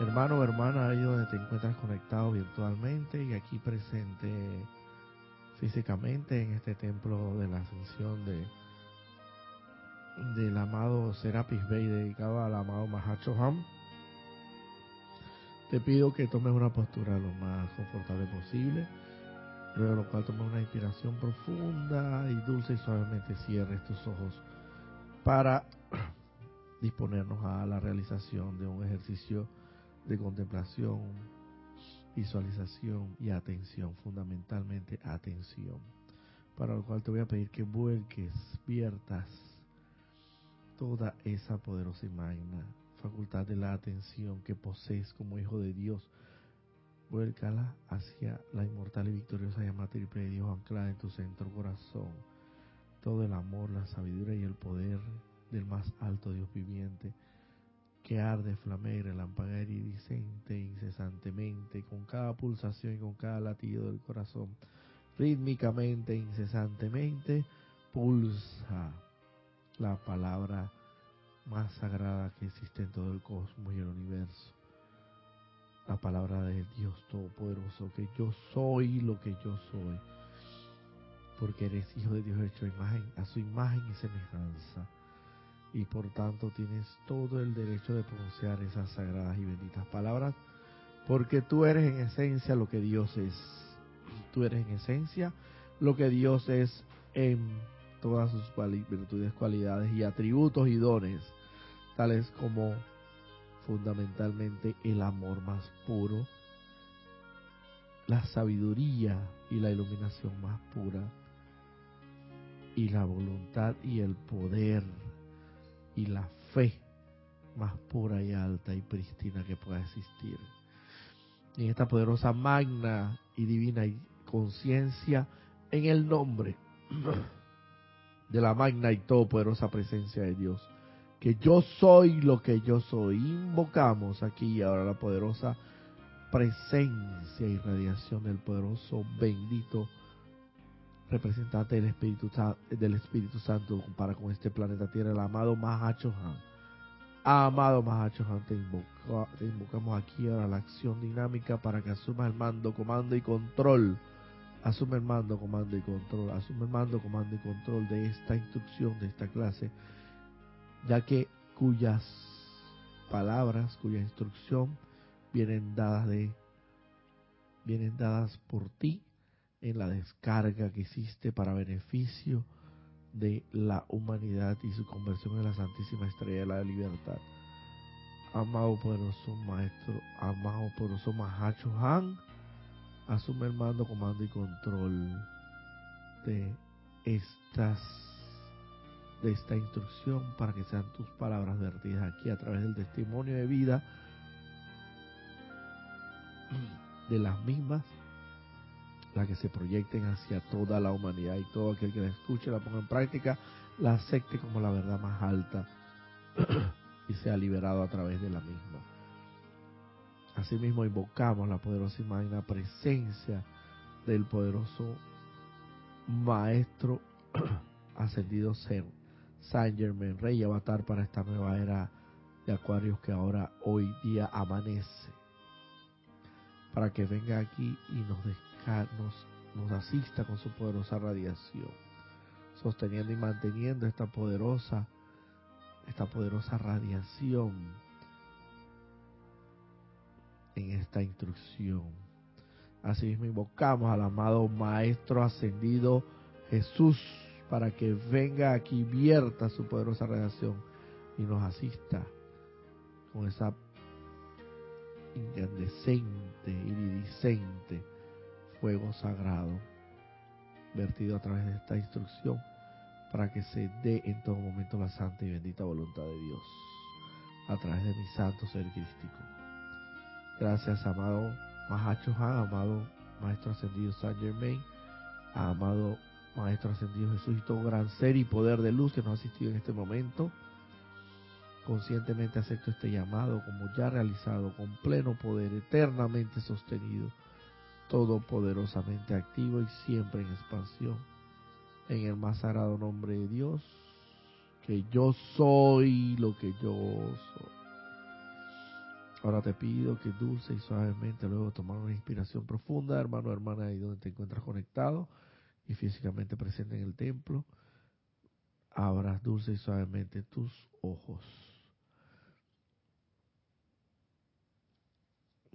hermano o hermana ahí donde te encuentras conectado virtualmente y aquí presente físicamente en este templo de la ascensión de del amado Serapis Bey dedicado al amado Mahacho Ham. Te pido que tomes una postura lo más confortable posible, luego de lo cual tomes una inspiración profunda y dulce y suavemente cierres tus ojos para disponernos a la realización de un ejercicio de contemplación, visualización y atención, fundamentalmente atención, para lo cual te voy a pedir que vuelques, viertas toda esa poderosa y magna facultad de la atención que posees como hijo de Dios, vuélcala hacia la inmortal y victoriosa llama triple de Dios anclada en tu centro corazón. Todo el amor, la sabiduría y el poder del más alto Dios viviente, que arde, flamea y relámpaga iridiscente incesantemente, con cada pulsación y con cada latido del corazón, rítmicamente, incesantemente, pulsa la palabra más sagrada que existe en todo el cosmos y el universo. La palabra de Dios Todopoderoso, que yo soy lo que yo soy, porque eres hijo de Dios hecho imagen, a su imagen y semejanza y por tanto tienes todo el derecho de pronunciar esas sagradas y benditas palabras, porque tú eres en esencia lo que Dios es. Tú eres en esencia lo que Dios es en todas sus virtudes, cualidades y atributos y dones, tales como fundamentalmente el amor más puro, la sabiduría y la iluminación más pura, y la voluntad y el poder y la fe más pura y alta y prístina que pueda existir. en esta poderosa magna y divina conciencia, en el nombre de la magna y todopoderosa presencia de Dios, que yo soy lo que yo soy. Invocamos aquí y ahora la poderosa presencia y radiación del poderoso bendito representante del Espíritu, del Espíritu Santo para con este planeta Tierra, el amado Mahacho Han. Amado Mahacho Han, te, te invocamos aquí ahora la acción dinámica para que asuma el mando, comando y control. Asume el mando, comando y control. Asume el mando, comando y control de esta instrucción, de esta clase, ya que cuyas palabras, cuya instrucción vienen dadas de vienen dadas por ti en la descarga que hiciste para beneficio de la humanidad y su conversión en la Santísima Estrella de la Libertad. Amado poderoso Maestro, amado poderoso Mahacho Han, asume el mando, comando y control de estas de esta instrucción para que sean tus palabras vertidas aquí a través del testimonio de vida de las mismas la que se proyecten hacia toda la humanidad y todo aquel que la escuche, la ponga en práctica, la acepte como la verdad más alta y sea liberado a través de la misma. Asimismo invocamos la poderosa y magna presencia del poderoso Maestro ascendido Ser, Saint Germain, Rey Avatar para esta nueva era de Acuarios que ahora hoy día amanece, para que venga aquí y nos nos, nos asista con su poderosa radiación, sosteniendo y manteniendo esta poderosa, esta poderosa radiación en esta instrucción. Asimismo invocamos al amado Maestro Ascendido Jesús para que venga aquí, vierta su poderosa radiación y nos asista con esa incandescente, iridiscente fuego sagrado vertido a través de esta instrucción para que se dé en todo momento la santa y bendita voluntad de Dios a través de mi santo ser crístico. Gracias, amado Mahacho Han, amado Maestro Ascendido San Germain, amado Maestro Ascendido Jesús y todo gran ser y poder de luz que nos ha asistido en este momento. Conscientemente acepto este llamado como ya realizado, con pleno poder, eternamente sostenido todopoderosamente activo y siempre en expansión. En el más sagrado nombre de Dios, que yo soy lo que yo soy. Ahora te pido que dulce y suavemente, luego tomar una inspiración profunda, hermano, hermana, ahí donde te encuentras conectado y físicamente presente en el templo, abras dulce y suavemente tus ojos.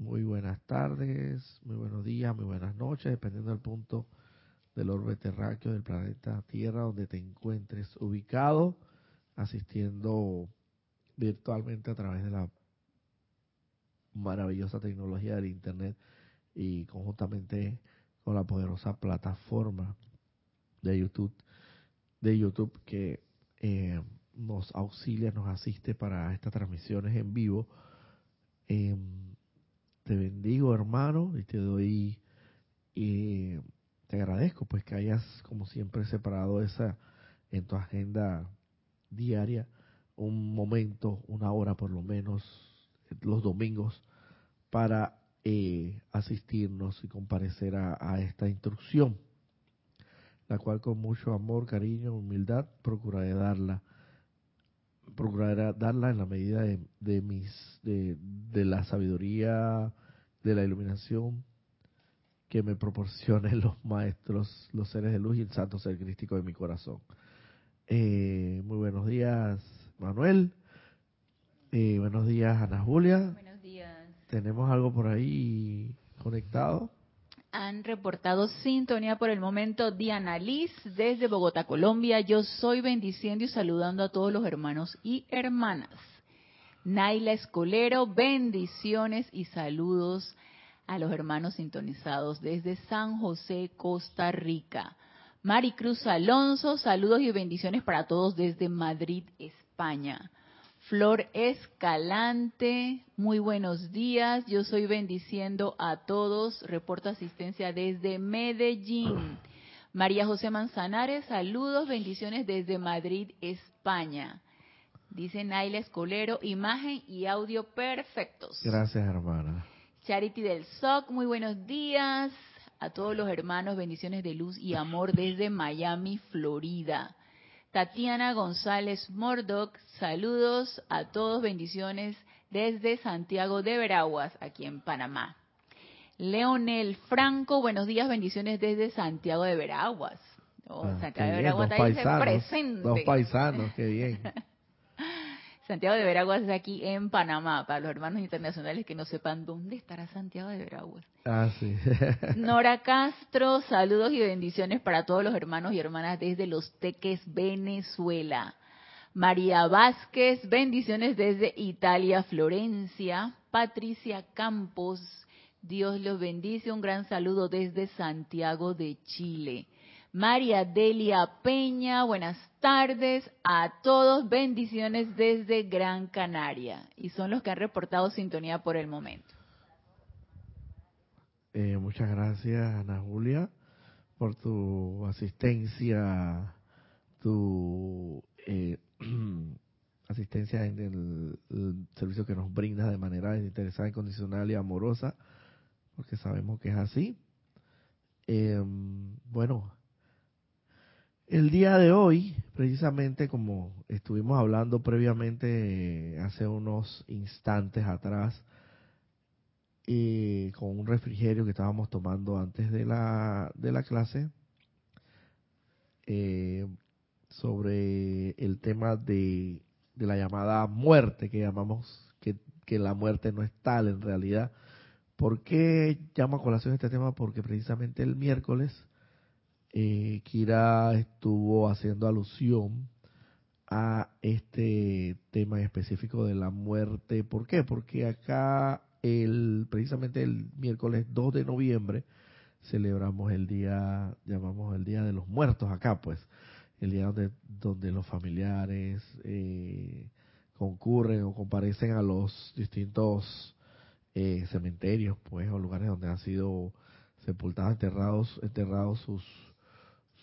Muy buenas tardes, muy buenos días, muy buenas noches, dependiendo del punto del orbe terráqueo del planeta Tierra donde te encuentres ubicado, asistiendo virtualmente a través de la maravillosa tecnología del Internet y conjuntamente con la poderosa plataforma de YouTube, de YouTube que eh, nos auxilia, nos asiste para estas transmisiones en vivo. Em, te bendigo, hermano, y te doy y te agradezco pues que hayas como siempre separado esa en tu agenda diaria un momento, una hora por lo menos los domingos para eh, asistirnos y comparecer a, esta instrucción, la cual con mucho amor, cariño, humildad procuraré darla, procuraré darla en la medida de, mis, de, de la sabiduría, de la iluminación que me proporcionen los maestros, los seres de luz y el santo ser crístico de mi corazón. Eh, muy buenos días, Manuel. Eh, buenos días, Ana Julia. Buenos días. ¿Tenemos algo por ahí conectado? Han reportado sintonía por el momento Diana Liz desde Bogotá, Colombia. Yo soy bendiciendo y saludando a todos los hermanos y hermanas. Naila Escolero, bendiciones y saludos a los hermanos sintonizados desde San José, Costa Rica. Maricruz Alonso, saludos y bendiciones para todos desde Madrid, España. Flor Escalante, muy buenos días. Yo soy bendiciendo a todos. Reporto asistencia desde Medellín. María José Manzanares, saludos, bendiciones desde Madrid, España. Dice Naila Escolero, imagen y audio perfectos. Gracias, hermana. Charity del SOC, muy buenos días a todos los hermanos, bendiciones de luz y amor desde Miami, Florida. Tatiana González Mordoc, saludos a todos, bendiciones desde Santiago de Veraguas, aquí en Panamá. Leonel Franco, buenos días, bendiciones desde Santiago de Veraguas. Oh, ah, Santiago de Veraguas está presente. Dos paisanos, qué bien. Santiago de Veraguas es aquí en Panamá, para los hermanos internacionales que no sepan dónde estará Santiago de Veraguas. Ah, sí. Nora Castro, saludos y bendiciones para todos los hermanos y hermanas desde Los Teques, Venezuela. María Vázquez, bendiciones desde Italia, Florencia. Patricia Campos, Dios los bendice, un gran saludo desde Santiago de Chile. María Delia Peña, buenas tardes a todos, bendiciones desde Gran Canaria. Y son los que han reportado sintonía por el momento. Eh, muchas gracias, Ana Julia, por tu asistencia, tu eh, asistencia en el, servicio que nos brinda de manera interesada, incondicional y amorosa, porque sabemos que es así. Em, bueno, el día de hoy, precisamente como estuvimos hablando previamente hace unos instantes atrás, y con un refrigerio que estábamos tomando antes de la, de la clase, eh, sobre el tema de, de, la llamada muerte, que llamamos que, que la muerte no es tal en realidad. ¿Por qué llamo a colación este tema? Porque precisamente el miércoles eh, Kira estuvo haciendo alusión a este tema específico de la muerte. ¿Por qué? Porque acá, el, precisamente el miércoles 2 de noviembre, celebramos el día, llamamos el Día de los Muertos acá, pues, el día donde, donde los familiares eh, concurren o comparecen a los distintos eh, cementerios, pues, o lugares donde han sido sepultados, enterrados, enterrados sus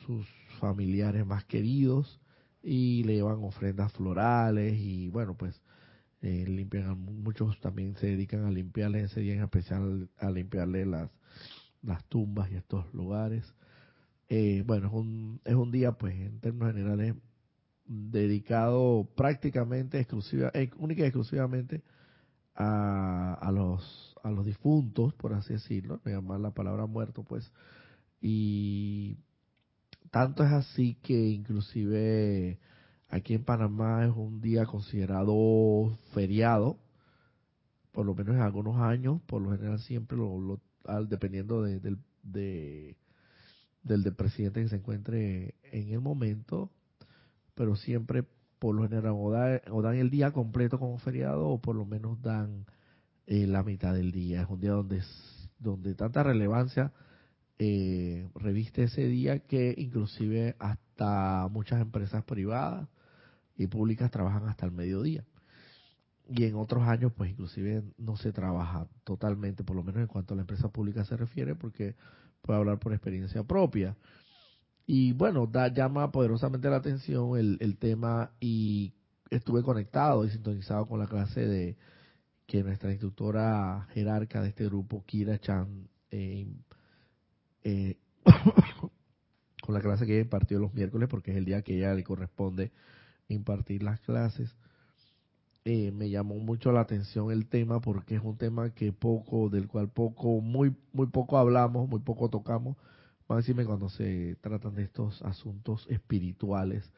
sus familiares más queridos y le llevan ofrendas florales y bueno pues eh, limpian muchos también se dedican a limpiarle ese día en especial a limpiarle las las tumbas y estos lugares. Eh, bueno es un es un día pues en términos generales dedicado prácticamente exclusiva eh, única y exclusivamente a, a los a los difuntos, por así decirlo, llamar la palabra muerto, pues, y tanto es así que inclusive aquí en Panamá es un día considerado feriado, por lo menos en algunos años, por lo general siempre lo, dependiendo de, del, de, del, presidente que se encuentre en el momento, pero siempre por lo general o, dan el día completo como feriado o por lo menos dan eh, la mitad del día. Es un día donde, donde tanta relevancia eh, reviste ese día que inclusive hasta muchas empresas privadas y públicas trabajan hasta el mediodía. Y en otros años, pues inclusive no se trabaja totalmente, por lo menos en cuanto a la empresa pública se refiere, porque puedo hablar por experiencia propia. Y bueno, da, llama poderosamente la atención el, el tema y estuve conectado y sintonizado con la clase de que nuestra instructora jerarca de este grupo, Kira Chan, eh, eh, con la clase que ella impartió los miércoles, porque es el día que ella le corresponde impartir las clases. Eh, me llamó mucho la atención el tema porque es un tema que poco, del cual poco, muy, muy poco hablamos, muy poco tocamos, decirme cuando se tratan de estos asuntos espirituales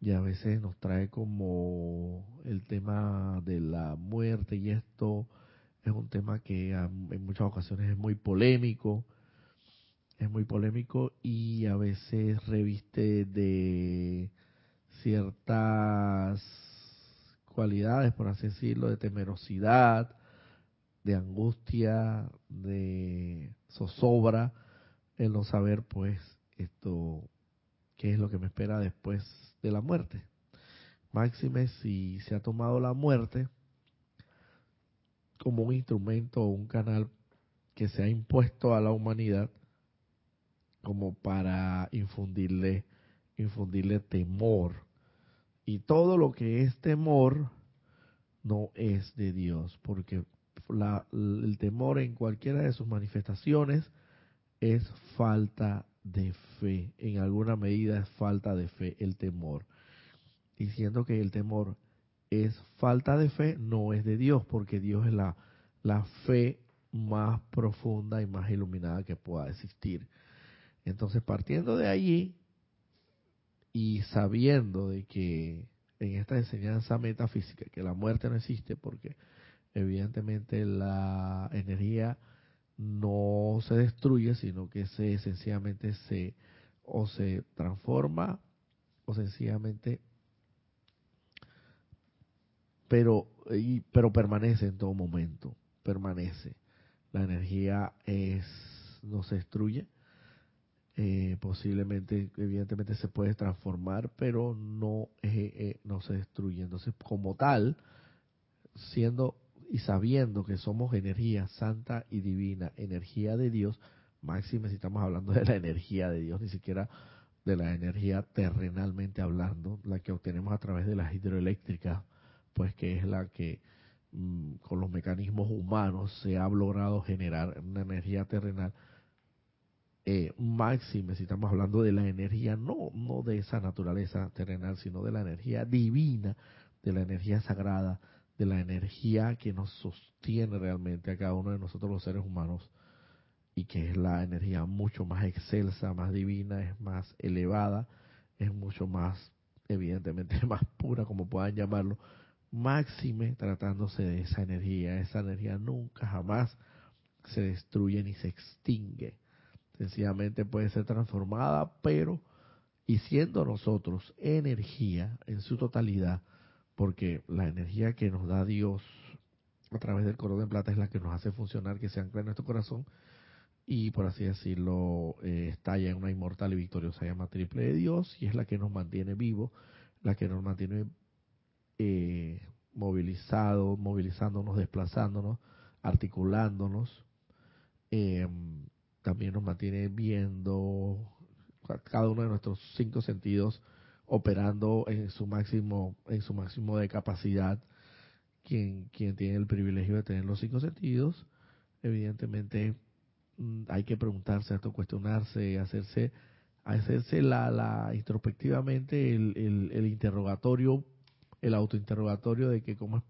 y a veces nos trae como el tema de la muerte y esto es un tema que en muchas ocasiones es muy polémico, es muy polémico y a veces reviste de ciertas cualidades, por así decirlo, de temerosidad, de angustia, de zozobra, el no saber, pues, esto, qué es lo que me espera después de la muerte. Máxime si se ha tomado la muerte como un instrumento o un canal que se ha impuesto a la humanidad como para infundirle, infundirle temor. Y todo lo que es temor no es de Dios, porque el temor en cualquiera de sus manifestaciones es falta de fe. En alguna medida es falta de fe el temor. Diciendo que el temor es falta de fe, no es de Dios, porque Dios es la, la fe más profunda y más iluminada que pueda existir. Entonces, partiendo de allí y sabiendo de que en esta enseñanza metafísica, que la muerte no existe porque evidentemente la energía no se destruye, sino que se sencillamente se o se transforma o sencillamente pero pero permanece en todo momento, permanece. La energía es no se destruye, eh, posiblemente, evidentemente se puede transformar, pero no, eh, eh, no se destruye. Entonces, como tal, siendo y sabiendo que somos energía santa y divina, energía de Dios, máxime si estamos hablando de la energía de Dios, ni siquiera de la energía terrenalmente hablando, la que obtenemos a través de las hidroeléctricas, pues que es la que mm, con los mecanismos humanos se ha logrado generar una energía terrenal eh, máxime, si estamos hablando de la energía, no, no de esa naturaleza terrenal, sino de la energía divina, de la energía sagrada, de la energía que nos sostiene realmente a cada uno de nosotros los seres humanos y que es la energía mucho más excelsa, más divina, es más elevada, es mucho más, evidentemente, más pura, como puedan llamarlo, máxime tratándose de esa energía. Esa energía nunca, jamás se destruye ni se extingue sencillamente puede ser transformada, pero y siendo nosotros energía en su totalidad, porque la energía que nos da Dios a través del coro de plata es la que nos hace funcionar, que se ancla en nuestro corazón y por así decirlo eh, estalla en una inmortal y victoriosa llama triple de Dios y es la que nos mantiene vivo, la que nos mantiene eh, movilizados, movilizándonos, desplazándonos, articulándonos. Eh, también nos mantiene viendo cada uno de nuestros cinco sentidos operando en su máximo en su máximo de capacidad. Quien quien tiene el privilegio de tener los cinco sentidos evidentemente mm, hay que preguntarse esto cuestionarse hacerse hacerse la, la introspectivamente el, el, el interrogatorio el autointerrogatorio de que cómo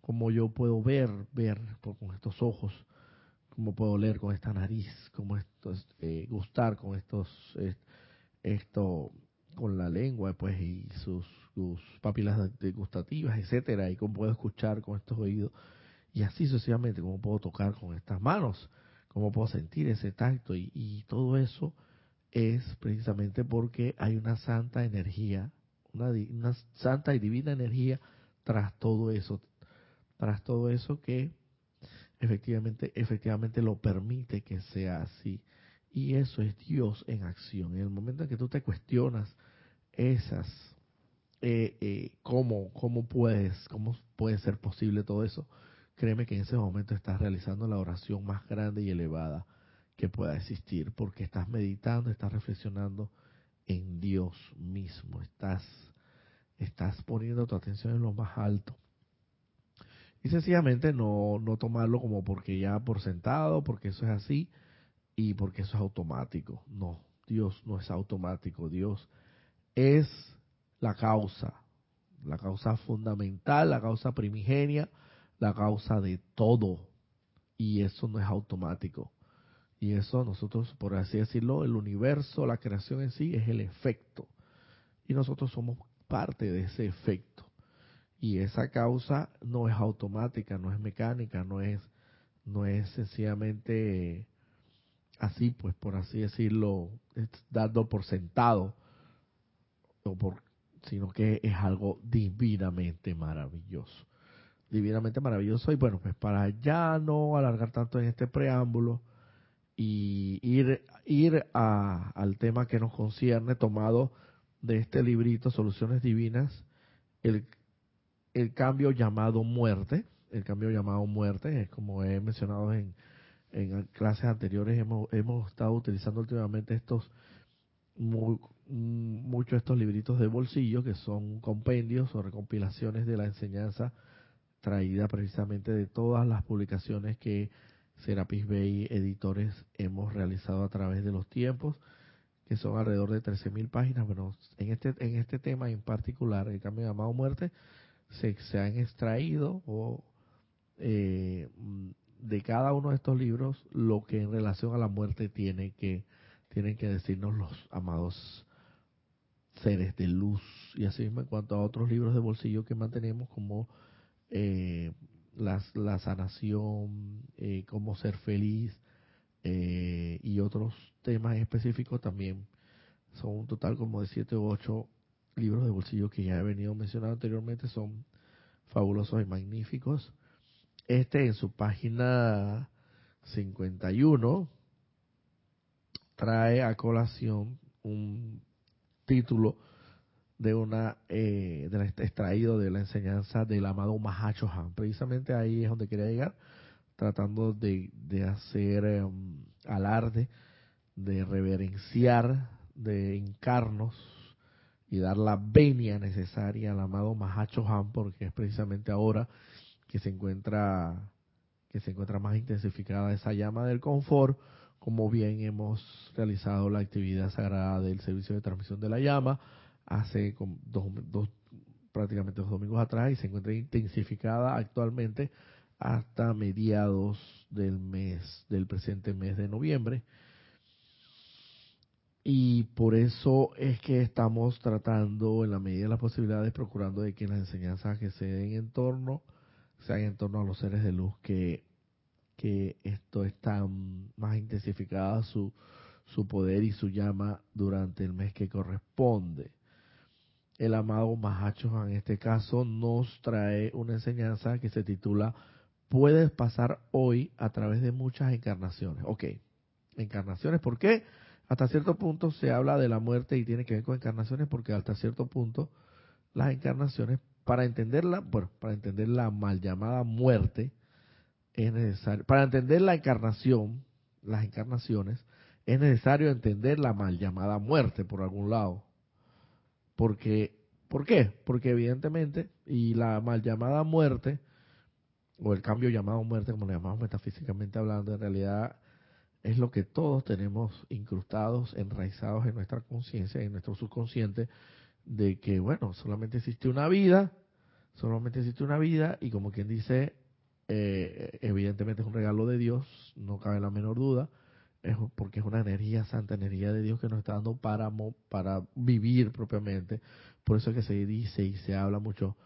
cómo yo puedo ver, ver con estos ojos, cómo puedo leer con esta nariz, cómo eh, gustar con estos, esto, con la lengua, pues, y sus, papilas gustativas, etcétera, y cómo puedo escuchar con estos oídos, y así sucesivamente, cómo puedo tocar con estas manos, cómo puedo sentir ese tacto, y, y todo eso es precisamente porque hay una santa energía, una, una santa y divina energía tras todo eso, tras todo eso que efectivamente, efectivamente lo permite que sea así. Y eso es Dios en acción. En el momento en que tú te cuestionas esas, eh, eh, cómo, cómo puedes, cómo puede ser posible todo eso, créeme que en ese momento estás realizando la oración más grande y elevada que pueda existir, porque estás meditando, estás reflexionando en Dios mismo, estás, estás poniendo tu atención en lo más alto. Y sencillamente no, no tomarlo como porque ya por sentado, porque eso es así y porque eso es automático. No, Dios no es automático, Dios es la causa, la causa fundamental, la causa primigenia, la causa de todo. Y eso no es automático. Y eso nosotros, por así decirlo, el universo, la creación en sí es el efecto. Y nosotros somos parte de ese efecto. Y esa causa no es automática, no es mecánica, no es, no es sencillamente así, pues por así decirlo, dando por sentado, sino que es algo divinamente maravilloso. Divinamente maravilloso. Y bueno, pues para ya no alargar tanto en este preámbulo, y ir, ir a, al tema que nos concierne, tomado de este librito, Soluciones Divinas, el, el cambio llamado muerte, el cambio llamado muerte, es como he mencionado en, en clases anteriores, hemos, hemos estado utilizando últimamente estos, muy, muchos estos libritos de bolsillo, que son compendios o recompilaciones de la enseñanza traída precisamente de todas las publicaciones que Serapis Bay Editores hemos realizado a través de los tiempos, que son alrededor de 13.000 páginas. Bueno, en este, en este tema en particular, el cambio llamado muerte, se, se han extraído o, eh, de cada uno de estos libros lo que en relación a la muerte tiene que, tienen que decirnos los amados seres de luz. Y así mismo en cuanto a otros libros de bolsillo que mantenemos como eh, la sanación, eh, cómo ser feliz eh, y otros temas específicos también. Son un total como de siete u ocho libros de bolsillo que ya he venido mencionando anteriormente, son fabulosos y magníficos. Este en su página 51 trae a colación un título de una eh, de este extraído de la enseñanza del amado Mahacho Han. Precisamente ahí es donde quería llegar, tratando de, de hacer em, alarde, de reverenciar, de encarnos y dar la venia necesaria al amado Mahacho Han, porque es precisamente ahora que se encuentra que se encuentra más intensificada esa llama del confort, como bien hemos realizado la actividad sagrada del servicio de transmisión de la llama, hace dos, dos, prácticamente dos domingos atrás y se encuentra intensificada actualmente hasta mediados del mes, del presente mes de noviembre. Y por eso es que estamos tratando, en la medida de las posibilidades, procurando de que las enseñanzas que se den en torno, sean en torno a los seres de luz, que, que esto está más intensificada su, su poder y su llama durante el mes que corresponde el amado Mahacho en este caso nos trae una enseñanza que se titula Puedes pasar hoy a través de muchas encarnaciones. Ok, encarnaciones, ¿por qué? Hasta cierto punto se habla de la muerte y tiene que ver con encarnaciones porque hasta cierto punto las encarnaciones, para entenderla, bueno, para entender la mal llamada muerte, es necesario, para entender la encarnación, las encarnaciones, es necesario entender la mal llamada muerte por algún lado. Porque, ¿Por qué? Porque evidentemente, y la mal llamada muerte, o el cambio llamado muerte, como le llamamos metafísicamente hablando, en realidad es lo que todos tenemos incrustados, enraizados en nuestra conciencia, en nuestro subconsciente, de que, bueno, solamente existe una vida, Solamente existe una vida y como quien dice, eh, evidentemente es un regalo de Dios, no cabe la menor duda, es porque es una energía santa, energía de Dios que nos está dando para, para vivir propiamente. Por eso es que se dice y se habla mucho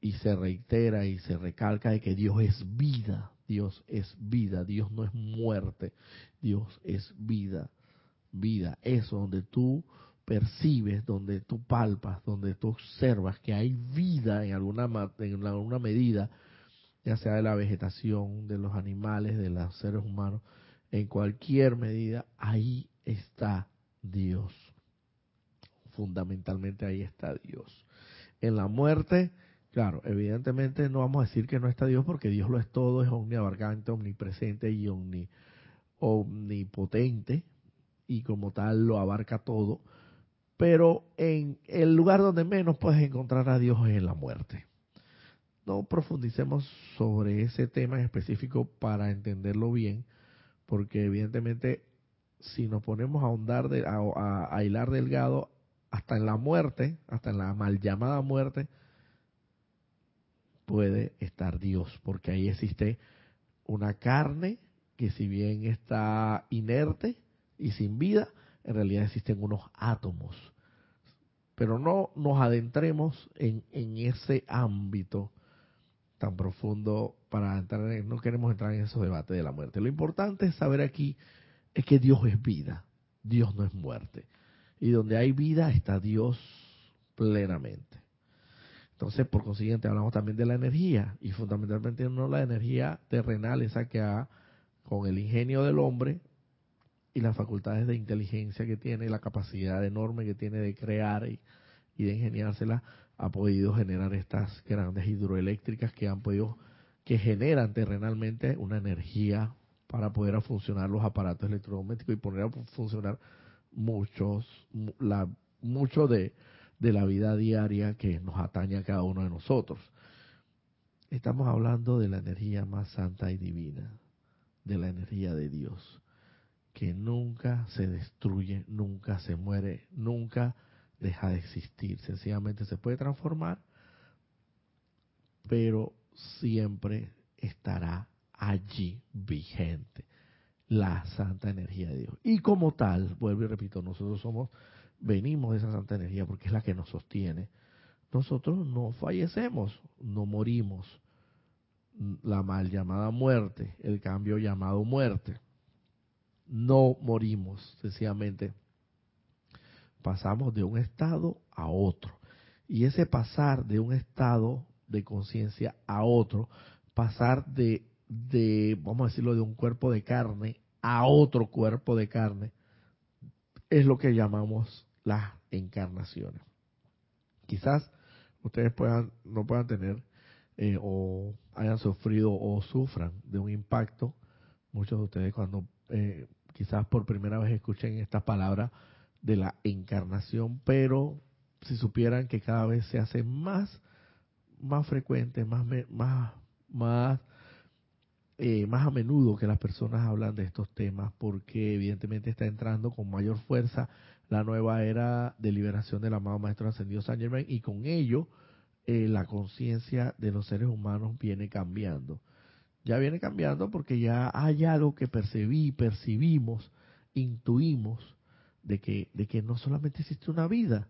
y se reitera y se recalca de que Dios es vida, Dios es vida, Dios no es muerte, Dios es vida, vida, eso donde tú percibes, donde tú palpas, donde tú observas que hay vida en alguna, en alguna medida, ya sea de la vegetación, de los animales, de los seres humanos, en cualquier medida, ahí está Dios. Fundamentalmente ahí está Dios. En la muerte, claro, evidentemente no vamos a decir que no está Dios porque Dios lo es todo, es omniabarcante, omnipresente y omnipotente y como tal lo abarca todo pero en el lugar donde menos puedes encontrar a Dios es en la muerte. No profundicemos sobre ese tema en específico para entenderlo bien, porque evidentemente si nos ponemos a ahondar, de, a, hilar delgado, hasta en la muerte, hasta en la mal llamada muerte, puede estar Dios, porque ahí existe una carne que si bien está inerte y sin vida, en realidad existen unos átomos. Pero no nos adentremos en, ese ámbito tan profundo para entrar no queremos entrar en esos debates de la muerte. Lo importante es saber aquí es que Dios es vida, Dios no es muerte. Y donde hay vida está Dios plenamente. Entonces, por consiguiente, hablamos también de la energía y fundamentalmente no la energía terrenal, esa que ha, con el ingenio del hombre, y las facultades de inteligencia que tiene, la capacidad enorme que tiene de crear y, de ingeniársela, ha podido generar estas grandes hidroeléctricas que han podido, que generan terrenalmente una energía para poder funcionar los aparatos electrodomésticos y poner a funcionar muchos, la, mucho de, de la vida diaria que nos atañe a cada uno de nosotros. Estamos hablando de la energía más santa y divina, de la energía de Dios que nunca se destruye, nunca se muere, nunca deja de existir. Sencillamente se puede transformar, pero siempre estará allí vigente la santa energía de Dios. Y como tal, vuelvo y repito, nosotros somos, venimos de esa santa energía porque es la que nos sostiene. Nosotros no fallecemos, no morimos. La mal llamada muerte, el cambio llamado muerte no morimos, sencillamente pasamos de un estado a otro. Y ese pasar de un estado de conciencia a otro, pasar de, de, vamos a decirlo, de un cuerpo de carne a otro cuerpo de carne, es lo que llamamos las encarnaciones. Quizás ustedes puedan, no puedan tener eh, o hayan sufrido o sufran de un impacto, muchos de ustedes cuando eh, quizás por primera vez escuchen esta palabra de la encarnación, pero si supieran que cada vez se hace más, más frecuente, más, más, más, eh, más a menudo que las personas hablan de estos temas, porque evidentemente está entrando con mayor fuerza la nueva era de liberación del amado Maestro Ascendido San Germain y con ello eh, la conciencia de los seres humanos viene cambiando. Ya viene cambiando porque ya hay algo que percibí, percibimos, intuimos de que, de que no solamente existe una vida,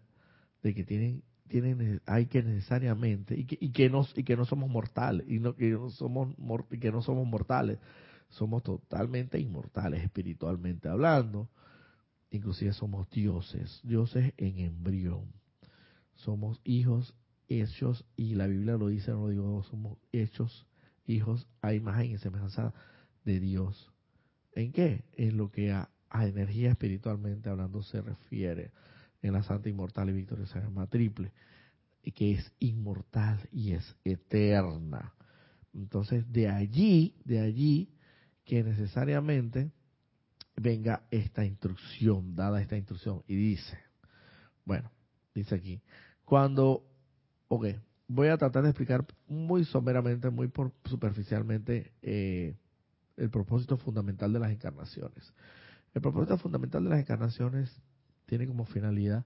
de que tienen, tienen, hay que necesariamente, y que, y que, no, y que no somos mortales, y no, que no somos, y que no somos mortales, somos totalmente inmortales espiritualmente hablando, inclusive somos dioses, dioses en embrión, somos hijos hechos, y la Biblia lo dice, no lo digo, somos hechos hijos a imagen y semejanza de Dios. ¿En qué? En lo que a, energía espiritualmente hablando se refiere en la Santa Inmortal y Victoria se llama triple, que es inmortal y es eterna. Entonces, de allí, de allí, que necesariamente venga esta instrucción, dada esta instrucción, y dice, bueno, dice aquí, cuando, ok, voy a tratar de explicar muy someramente, muy superficialmente eh, el propósito fundamental de las encarnaciones. El propósito fundamental de las encarnaciones tiene como finalidad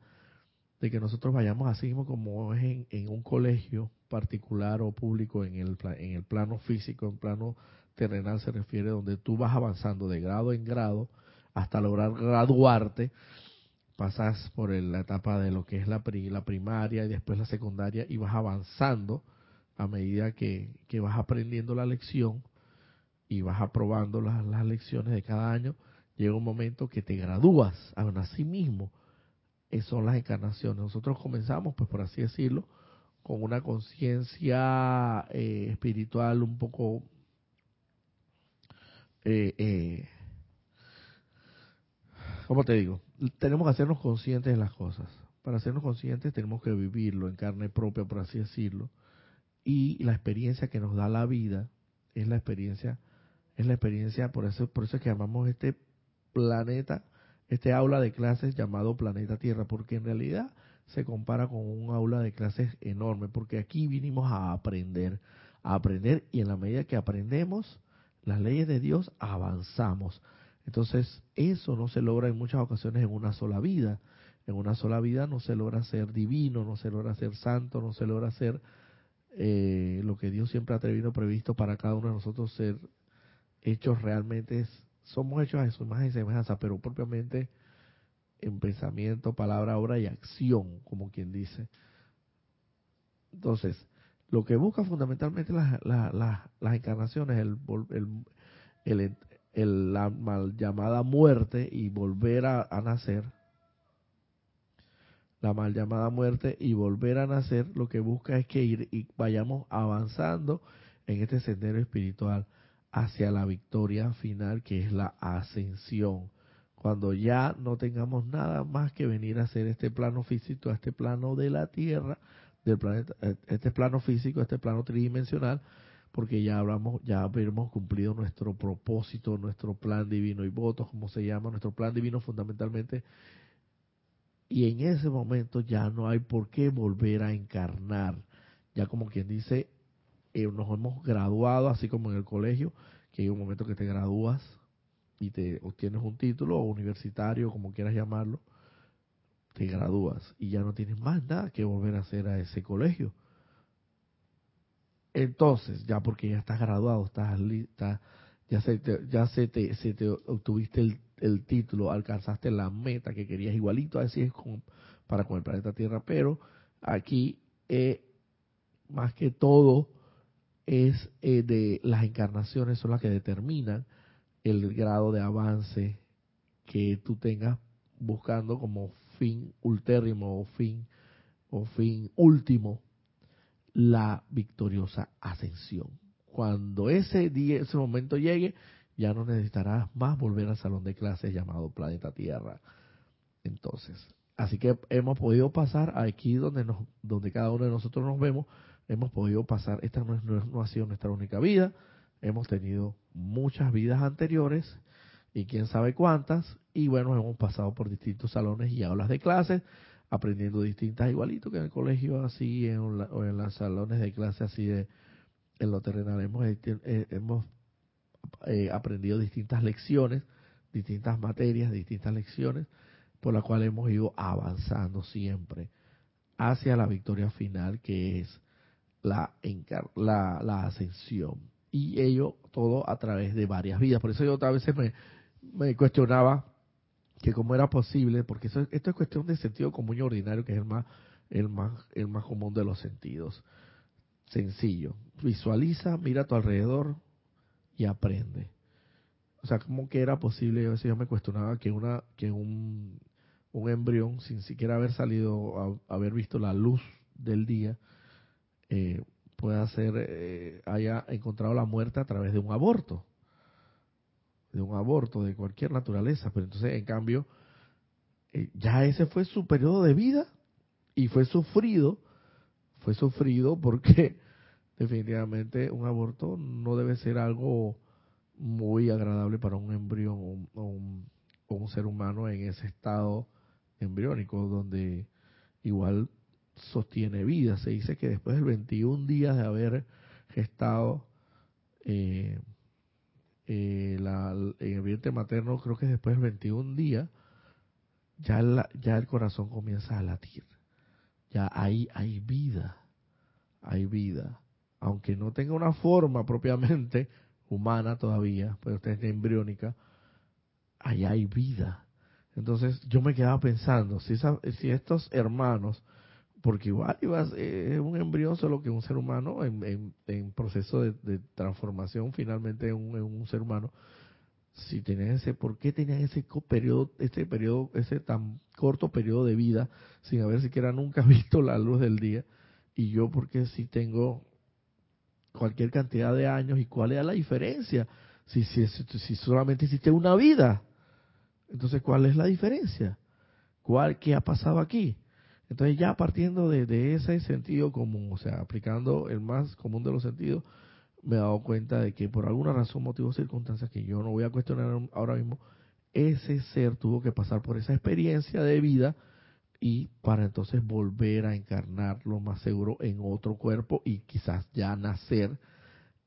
de que nosotros vayamos así mismo como es en, un colegio particular o público en el, en el plano físico, en plano terrenal se refiere, donde tú vas avanzando de grado en grado hasta lograr graduarte, pasas por la etapa de lo que es la, la primaria y después la secundaria y vas avanzando a medida que, vas aprendiendo la lección y vas aprobando las, las lecciones de cada año, llega un momento que te gradúas a sí mismo. Esas son las encarnaciones. Nosotros comenzamos, pues por así decirlo, con una conciencia eh, espiritual un poco eh, eh, ¿cómo te digo? Tenemos que hacernos conscientes de las cosas. Para hacernos conscientes tenemos que vivirlo en carne propia, por así decirlo. Y la experiencia que nos da la vida es la experiencia, es la experiencia, por eso, por eso es que llamamos este planeta, este aula de clases llamado planeta Tierra, porque en realidad se compara con un aula de clases enorme, porque aquí vinimos a aprender, a aprender y en la medida que aprendemos las leyes de Dios, avanzamos. Entonces, eso no se logra en muchas ocasiones en una sola vida. En una sola vida no se logra ser divino, no se logra ser santo, no se logra ser eh, lo que Dios siempre ha tenido previsto para cada uno de nosotros ser hechos realmente, somos hechos a su imagen y semejanza, pero propiamente en pensamiento, palabra, obra y acción, como quien dice. Entonces, lo que busca fundamentalmente las, las, encarnaciones, el, el, el, la mal llamada muerte y volver a, nacer, la mal llamada muerte y volver a nacer, lo que busca es que ir y vayamos avanzando en este sendero espiritual hacia la victoria final que es la ascensión. Cuando ya no tengamos nada más que venir a hacer este plano físico, a este plano de la tierra, del planeta, eh, este plano físico, este plano tridimensional, porque ya hablamos, ya habremos cumplido nuestro propósito, nuestro plan divino y votos, como se llama, nuestro plan divino fundamentalmente. Y en ese momento ya no hay por qué volver a encarnar. Ya como quien dice, eh, nos hemos graduado, así como en el colegio, que hay un momento que te gradúas y te obtienes un título universitario, como quieras llamarlo, te gradúas y ya no tienes más nada que volver a hacer a ese colegio. Entonces, ya porque ya estás graduado, estás lista, ya se te, ya se te, se te obtuviste el, el, título, alcanzaste la meta que querías igualito, así es con, para con el planeta Tierra, pero aquí eh, más que todo es eh, de las encarnaciones son las que determinan el grado de avance que tú tengas buscando como fin ultérrimo o fin o fin último la victoriosa ascensión. Cuando ese día, ese momento llegue, ya no necesitarás más volver al salón de clases llamado planeta Tierra. Entonces, así que hemos podido pasar aquí donde nos, donde cada uno de nosotros nos vemos, hemos podido pasar, esta no, no ha sido nuestra única vida, hemos tenido muchas vidas anteriores y quién sabe cuántas, y bueno, hemos pasado por distintos salones y aulas de clases, aprendiendo distintas, igualito que en el colegio, así, en, o en los salones de clase, así de, en lo terrenal. Hemos, eh, hemos eh, aprendido distintas lecciones, distintas materias, distintas lecciones, por las cuales hemos ido avanzando siempre hacia la victoria final, que es la, la, la ascensión. Y ello todo a través de varias vidas. Por eso yo a veces me, me cuestionaba que cómo era posible, porque esto es cuestión de sentido común y ordinario, que es el más, el más, el más común de los sentidos. Sencillo. Visualiza, mira a tu alrededor y aprende. O sea, ¿cómo que era posible? A veces yo me cuestionaba que una, que un, un embrión, sin siquiera haber salido, a, haber visto la luz del día, eh, pueda ser, eh, haya encontrado la muerte a través de un aborto de un aborto de cualquier naturaleza, pero entonces en cambio eh, ya ese fue su periodo de vida y fue sufrido, fue sufrido porque definitivamente un aborto no debe ser algo muy agradable para un embrión o, un, ser humano en ese estado embriónico donde igual sostiene vida. Se dice que después de 21 días de haber gestado, eh, eh, en el vientre materno, creo que después del 21 días, ya, ya el corazón comienza a latir. Ya ahí hay vida. hay vida. Aunque no tenga una forma propiamente humana todavía, pero está embriónica, ahí hay vida. Entonces yo me quedaba pensando, si estos hermanos, porque igual es un embrión solo que un ser humano en, en, proceso de, transformación finalmente en un, ser humano, si tenían ese, ¿por qué tenían ese periodo, ese periodo, ese tan corto periodo de vida sin haber siquiera nunca visto la luz del día? Y yo, porque si tengo cualquier cantidad de años y cuál es la diferencia? Si, si, si solamente existe una vida, entonces ¿cuál es la diferencia? ¿Cuál, ¿Qué ha pasado aquí? Entonces ya partiendo de, ese sentido común, o sea, aplicando el más común de los sentidos, me he dado cuenta de que por alguna razón, motivo, circunstancias que yo no voy a cuestionar ahora mismo, ese ser tuvo que pasar por esa experiencia de vida y para entonces volver a encarnar lo más seguro en otro cuerpo y quizás ya nacer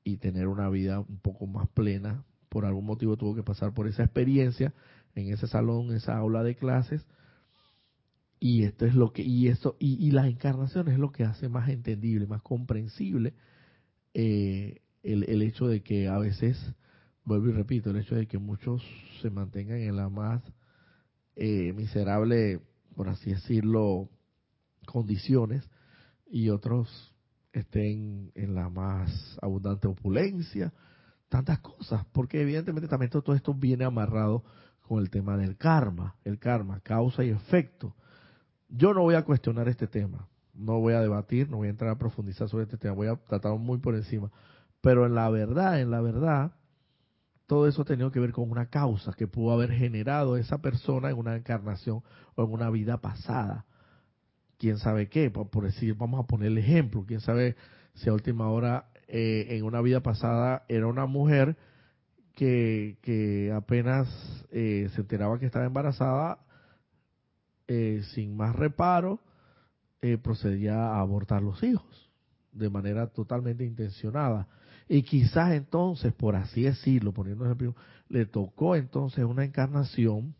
y tener una vida un poco más plena. Por algún motivo tuvo que pasar por esa experiencia en ese salón, esa aula de clases. Y esto es lo que, y eso, y, y las encarnaciones es lo que hace más entendible, más comprensible eh, el, el hecho de que a veces, vuelvo y repito, el hecho de que muchos se mantengan en la más eh, miserable por así decirlo, condiciones y otros estén en la más abundante opulencia, tantas cosas, porque evidentemente también todo esto viene amarrado con el tema del karma, el karma, causa y efecto. Yo no voy a cuestionar este tema, no voy a debatir, no voy a entrar a profundizar sobre este tema, voy a tratarlo muy por encima, pero en la verdad, en la verdad, todo eso ha tenido que ver con una causa que pudo haber generado esa persona en una encarnación o en una vida pasada. ¿Quién sabe qué? Por, decir, vamos a poner el ejemplo. ¿Quién sabe si a última hora eh, en una vida pasada era una mujer que, que apenas eh, se enteraba que estaba embarazada, eh, sin más reparo, procedía a abortar los hijos de manera totalmente intencionada y quizás entonces, por así decirlo, poniendo le tocó entonces una encarnación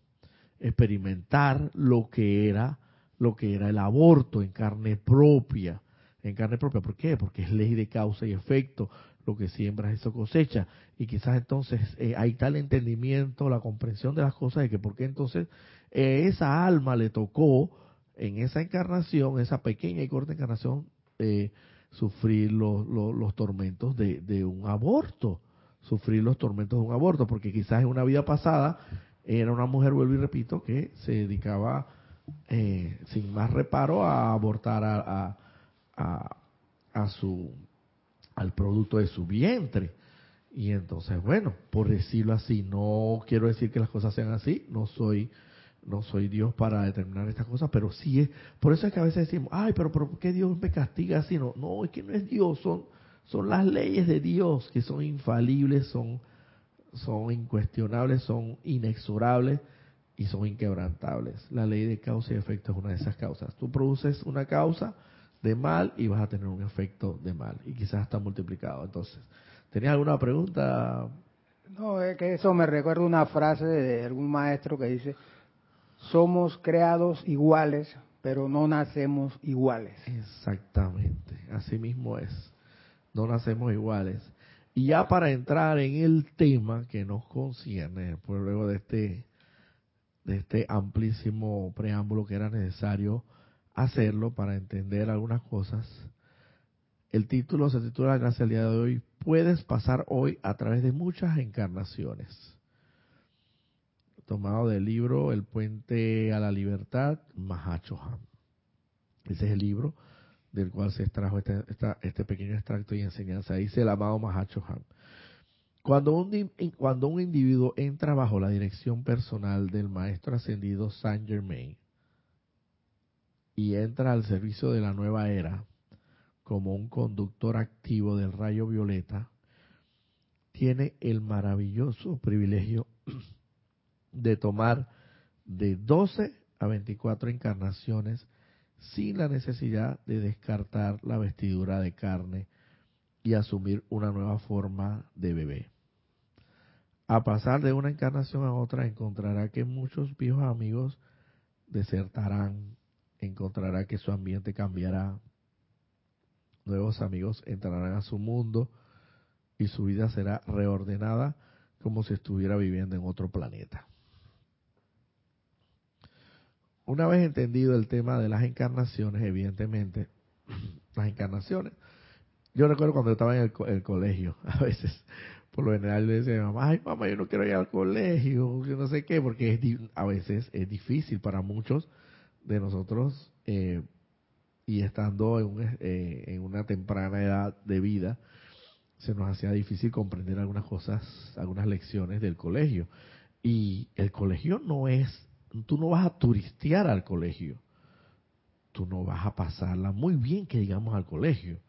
experimentar lo que era lo que era el aborto en carne propia, en carne propia. ¿Por qué? Porque es ley de causa y efecto. Lo que siembras, eso cosecha. Y quizás entonces eh, hay tal entendimiento, la comprensión de las cosas, de que por qué entonces esa alma le tocó en esa encarnación, esa pequeña y corta encarnación, eh, sufrir los, los, tormentos de, de, un aborto, sufrir los tormentos de un aborto, porque quizás en una vida pasada era una mujer, vuelvo y repito, que se dedicaba eh, sin más reparo a abortar a, a, a, su al producto de su vientre. Y entonces, bueno, por decirlo así, no quiero decir que las cosas sean así, no soy no soy Dios para determinar estas cosas, pero sí es, por eso es que a veces decimos, ay, pero, ¿por qué Dios me castiga así? No, no, es que no es Dios, son, son las leyes de Dios que son infalibles, son, son incuestionables, son inexorables y son inquebrantables. La ley de causa y efecto es una de esas causas. Tú produces una causa de mal y vas a tener un efecto de mal, y quizás está multiplicado. Entonces, ¿tenías alguna pregunta? No, es que eso me recuerda una frase de algún maestro que dice, somos creados iguales, pero no nacemos iguales. Exactamente, así mismo es. No nacemos iguales. Y ya para entrar en el tema que nos concierne, pues luego de este, de este amplísimo preámbulo que era necesario hacerlo para entender algunas cosas, el título se titula Gracias al día de hoy, puedes pasar hoy a través de muchas encarnaciones tomado del libro El puente a la libertad, Mahachohan. Ese es el libro del cual se extrajo este, este pequeño extracto y enseñanza. Dice el amado Mahachohan. Cuando un, cuando un individuo entra bajo la dirección personal del maestro ascendido Saint Germain y entra al servicio de la nueva era como un conductor activo del rayo violeta, tiene el maravilloso privilegio de tomar de 12 a 24 encarnaciones sin la necesidad de descartar la vestidura de carne y asumir una nueva forma de bebé. A pasar de una encarnación a otra encontrará que muchos viejos amigos desertarán, encontrará que su ambiente cambiará, nuevos amigos entrarán a su mundo y su vida será reordenada como si estuviera viviendo en otro planeta. Una vez entendido el tema de las encarnaciones, evidentemente, las encarnaciones, yo recuerdo cuando estaba en el, colegio, a veces, por lo general le decía mamá, ay mamá, yo no quiero ir al colegio, yo no sé qué, porque es, a veces es difícil para muchos de nosotros, eh, y estando en, eh, en una temprana edad de vida, se nos hacía difícil comprender algunas cosas, algunas lecciones del colegio. Y el colegio no es, tú no vas a turistear al colegio, tú no vas a pasarla muy bien que digamos al colegio.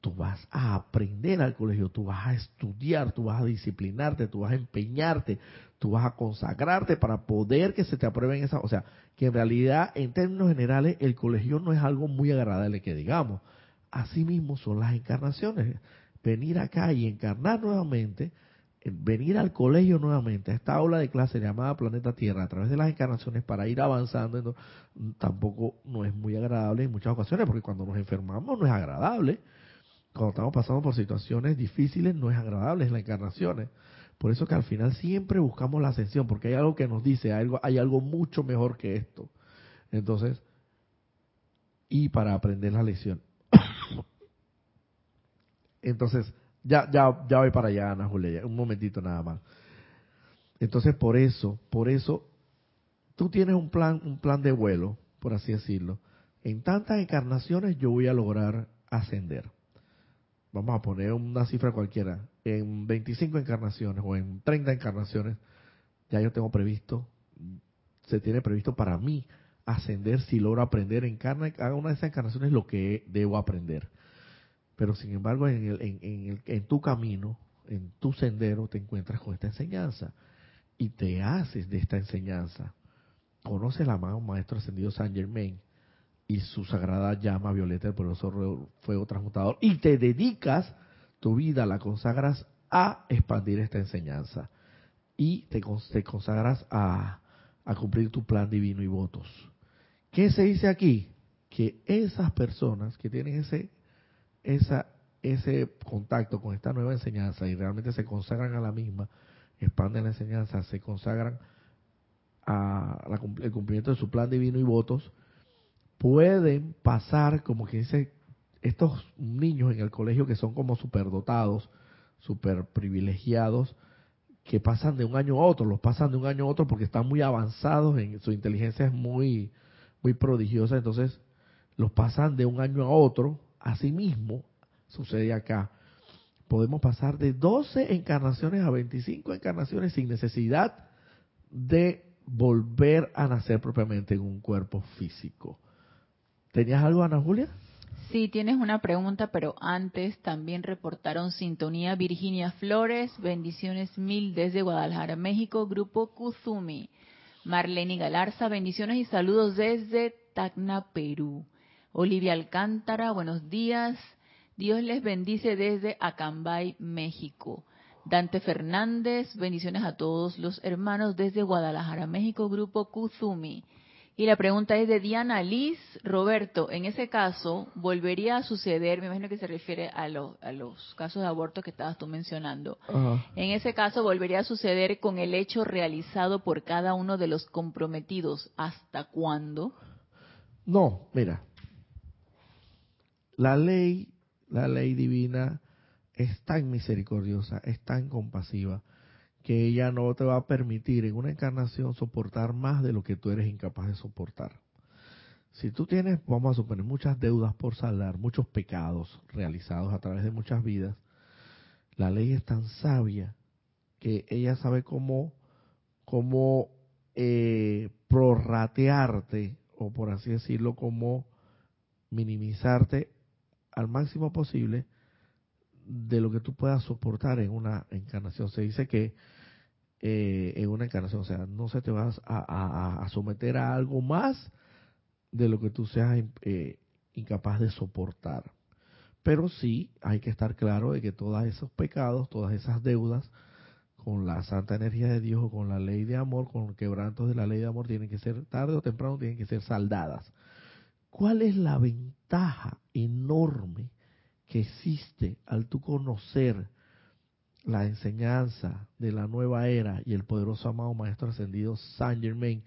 Tú vas a aprender al colegio, tú vas a estudiar, tú vas a disciplinarte, tú vas a empeñarte, tú vas a consagrarte para poder que se te aprueben esas, o sea, que en realidad en términos generales el colegio no es algo muy agradable que digamos. Asimismo son las encarnaciones venir acá y encarnar nuevamente, venir al colegio nuevamente, a esta aula de clase llamada Planeta Tierra, a través de las encarnaciones para ir avanzando, tampoco no es muy agradable en muchas ocasiones, porque cuando nos enfermamos no es agradable. Cuando estamos pasando por situaciones difíciles no es agradable en las encarnaciones. Por eso que al final siempre buscamos la ascensión, porque hay algo que nos dice, algo, hay algo mucho mejor que esto. Entonces, y para aprender la lección. Entonces, ya, ya, ya voy para allá, Ana Julia, un momentito nada más. Entonces, por eso, por eso, tú tienes un plan, un plan de vuelo, por así decirlo. En tantas encarnaciones yo voy a lograr ascender. Vamos a poner una cifra cualquiera. En 25 encarnaciones o en 30 encarnaciones, ya yo tengo previsto, se tiene previsto para mí ascender si logro aprender en una de esas encarnaciones lo que debo aprender. Pero sin embargo, en, el, en, en, tu camino, en tu sendero, te encuentras con esta enseñanza y te haces de esta enseñanza. Conoces la mano Maestro Ascendido San Germain y su sagrada llama violeta del profesor fuego transmutador y te dedicas, tu vida la consagras a expandir esta enseñanza y te, te consagras a, a cumplir tu plan divino y votos. ¿Qué se dice aquí? Que esas personas que tienen ese esa, ese contacto con esta nueva enseñanza y realmente se consagran a la misma, expanden la enseñanza, se consagran al cumplimiento de su plan divino y votos, pueden pasar, como que dice, estos niños en el colegio que son como superdotados, super privilegiados, que pasan de un año a otro, los pasan de un año a otro porque están muy avanzados, en su inteligencia es muy, muy prodigiosa, entonces los pasan de un año a otro Asimismo, sucede acá. Podemos pasar de 12 encarnaciones a 25 encarnaciones sin necesidad de volver a nacer propiamente en un cuerpo físico. ¿Tenías algo, Ana Julia? Sí, tienes una pregunta, pero antes también reportaron sintonía Virginia Flores, bendiciones mil desde Guadalajara, México, Grupo Kuzumi. Marlene Galarza, bendiciones y saludos desde Tacna, Perú. Olivia Alcántara, buenos días. Dios les bendice desde Acambay, México. Dante Fernández, bendiciones a todos los hermanos desde Guadalajara, México, Grupo Kuzumi. Y la pregunta es de Diana Liz. Roberto, en ese caso, ¿volvería a suceder? Me imagino que se refiere a, a los casos de aborto que estabas tú mencionando. En ese caso, ¿volvería a suceder con el hecho realizado por cada uno de los comprometidos? ¿Hasta cuándo? No, mira, la ley, la ley divina es tan misericordiosa, es tan compasiva, que ella no te va a permitir en una encarnación soportar más de lo que tú eres incapaz de soportar. Si tú tienes, vamos a suponer, muchas deudas por saldar, muchos pecados realizados a través de muchas vidas, la ley es tan sabia que ella sabe cómo, cómo eh, prorratearte, o por así decirlo, cómo minimizarte al máximo posible de lo que tú puedas soportar en una encarnación. Se dice que eh, en una encarnación, o sea, no se te vas a, someter a algo más de lo que tú seas eh, incapaz de soportar. Pero sí hay que estar claro de que todos esos pecados, todas esas deudas, con la santa energía de Dios o con la ley de amor, con quebrantos de la ley de amor, tienen que ser tarde o temprano, tienen que ser saldadas. ¿Cuál es la ventaja enorme que existe al tú conocer la enseñanza de la nueva era y el poderoso amado Maestro Ascendido Saint Germain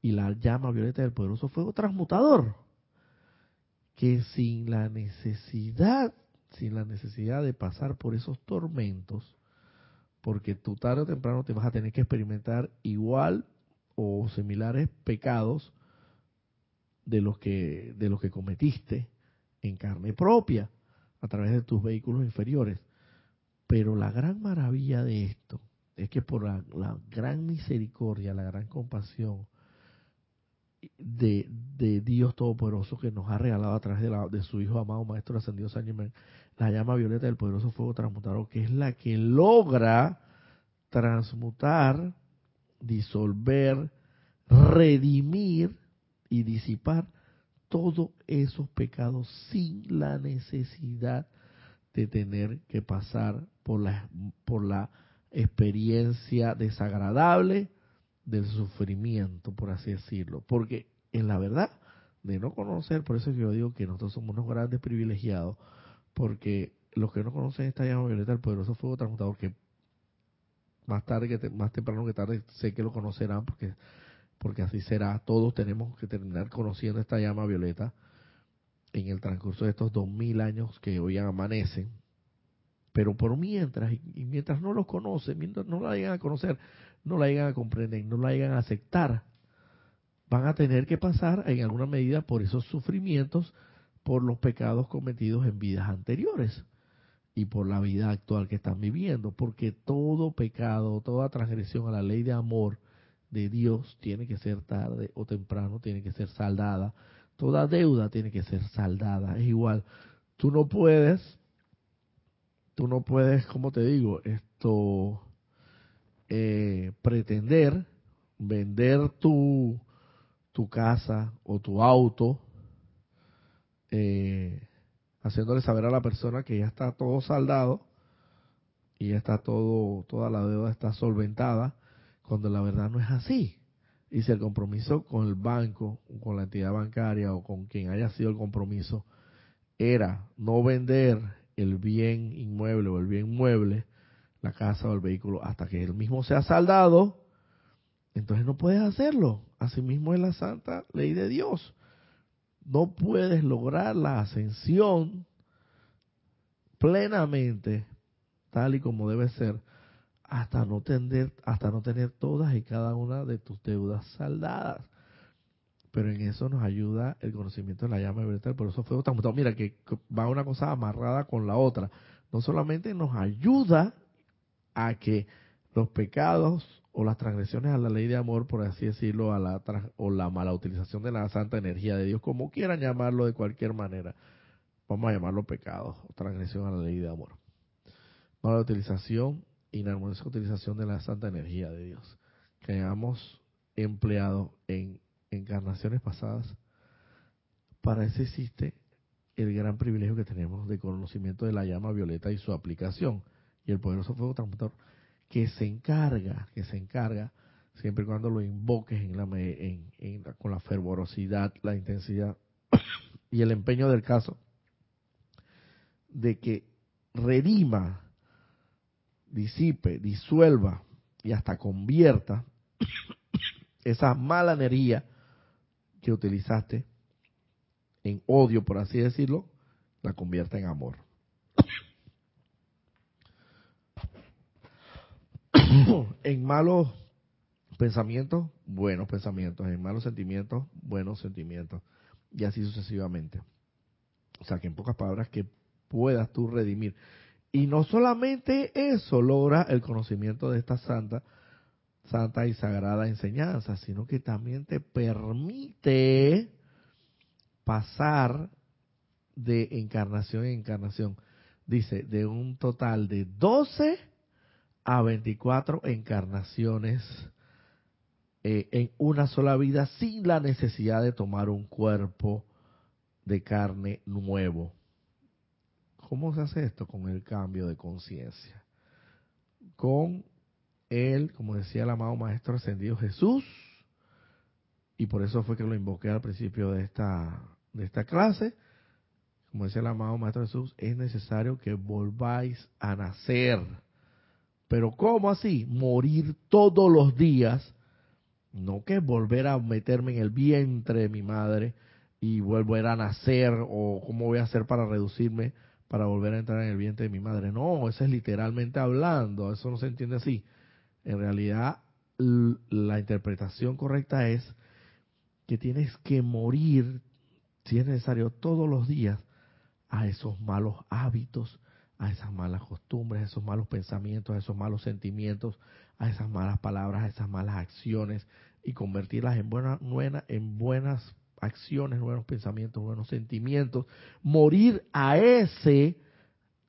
y la llama violeta del poderoso fuego transmutador, que sin la necesidad, sin la necesidad de pasar por esos tormentos, porque tú tarde o temprano te vas a tener que experimentar igual o similares pecados de los que de los que cometiste en carne propia a través de tus vehículos inferiores. Pero la gran maravilla de esto es que por la, gran misericordia, la gran compasión de, Dios Todopoderoso que nos ha regalado a través de, la, de su Hijo amado Maestro Ascendido San Germán, la llama violeta del poderoso fuego transmutador, que es la que logra transmutar, disolver, redimir y disipar todos esos pecados sin la necesidad de tener que pasar por la, por la experiencia desagradable del sufrimiento, por así decirlo. Porque en la verdad, de no conocer, por eso que yo digo que nosotros somos unos grandes privilegiados, porque los que no conocen esta llama violeta del poderoso fuego transmutador, que más tarde más temprano que tarde sé que lo conocerán, porque porque así será. Todos tenemos que terminar conociendo esta llama violeta en el transcurso de estos dos mil años que hoy amanecen. Pero por mientras, y mientras no los conocen, mientras no la llegan a conocer, no la llegan a comprender, no la llegan a aceptar, van a tener que pasar en alguna medida por esos sufrimientos, por los pecados cometidos en vidas anteriores y por la vida actual que están viviendo, porque todo pecado, toda transgresión a la ley de amor de Dios tiene que ser tarde o temprano, tiene que ser saldada. Toda deuda tiene que ser saldada. Es igual. Tú no puedes, tú no puedes, como te digo, esto, eh, pretender vender tu, tu casa o tu auto, eh, haciéndole saber a la persona que ya está todo saldado y ya está todo, toda la deuda está solventada cuando la verdad no es así. Y si el compromiso con el banco, con la entidad bancaria o con quien haya sido el compromiso era no vender el bien inmueble o el bien mueble, la casa o el vehículo, hasta que el mismo sea saldado, entonces no puedes hacerlo. Asimismo es la santa ley de Dios. No puedes lograr la ascensión plenamente, tal y como debe ser, hasta no tener, hasta no tener todas y cada una de tus deudas saldadas. Pero en eso nos ayuda el conocimiento de la llama violeta por eso fue transmutado. Mira que va una cosa amarrada con la otra. No solamente nos ayuda a que los pecados o las transgresiones a la ley de amor, por así decirlo, a la o la mala utilización de la santa energía de Dios, como quieran llamarlo de cualquier manera, vamos a llamarlo pecados o transgresión a la ley de amor. Mala utilización inarmoniosa utilización de la santa energía de Dios. Que hayamos empleado en encarnaciones pasadas, para eso existe el gran privilegio que tenemos de conocimiento de la llama violeta y su aplicación y el poderoso fuego transmutador que se encarga, que se encarga siempre y cuando lo invoques la, con la fervorosidad, la intensidad y el empeño del caso de que redima disipe, disuelva y hasta convierta esa mala energía que utilizaste en odio, por así decirlo, la convierta en amor. en malos pensamientos, buenos pensamientos, en malos sentimientos, buenos sentimientos, y así sucesivamente. O sea, que en pocas palabras, que puedas tú redimir. Y no solamente eso logra el conocimiento de esta santa, santa y sagrada enseñanza, sino que también te permite pasar de encarnación en encarnación. Dice, de un total de 12 a 24 encarnaciones eh, en una sola vida sin la necesidad de tomar un cuerpo de carne nuevo. ¿Cómo se hace esto? Con el cambio de conciencia. Con él, como decía el amado Maestro Ascendido Jesús, y por eso fue que lo invoqué al principio de esta, de esta clase, como dice el amado Maestro Jesús, es necesario que volváis a nacer. Pero ¿cómo así? Morir todos los días, no que volver a meterme en el vientre de mi madre y volver a nacer o cómo voy a hacer para reducirme para volver a entrar en el vientre de mi madre. No, eso es literalmente hablando, eso no se entiende así. En realidad, la interpretación correcta es que tienes que morir, si es necesario, todos los días a esos malos hábitos, a esas malas costumbres, a esos malos pensamientos, a esos malos sentimientos, a esas malas palabras, a esas malas acciones y convertirlas en, buenas en buenas acciones, buenos pensamientos, buenos sentimientos. Morir a ese,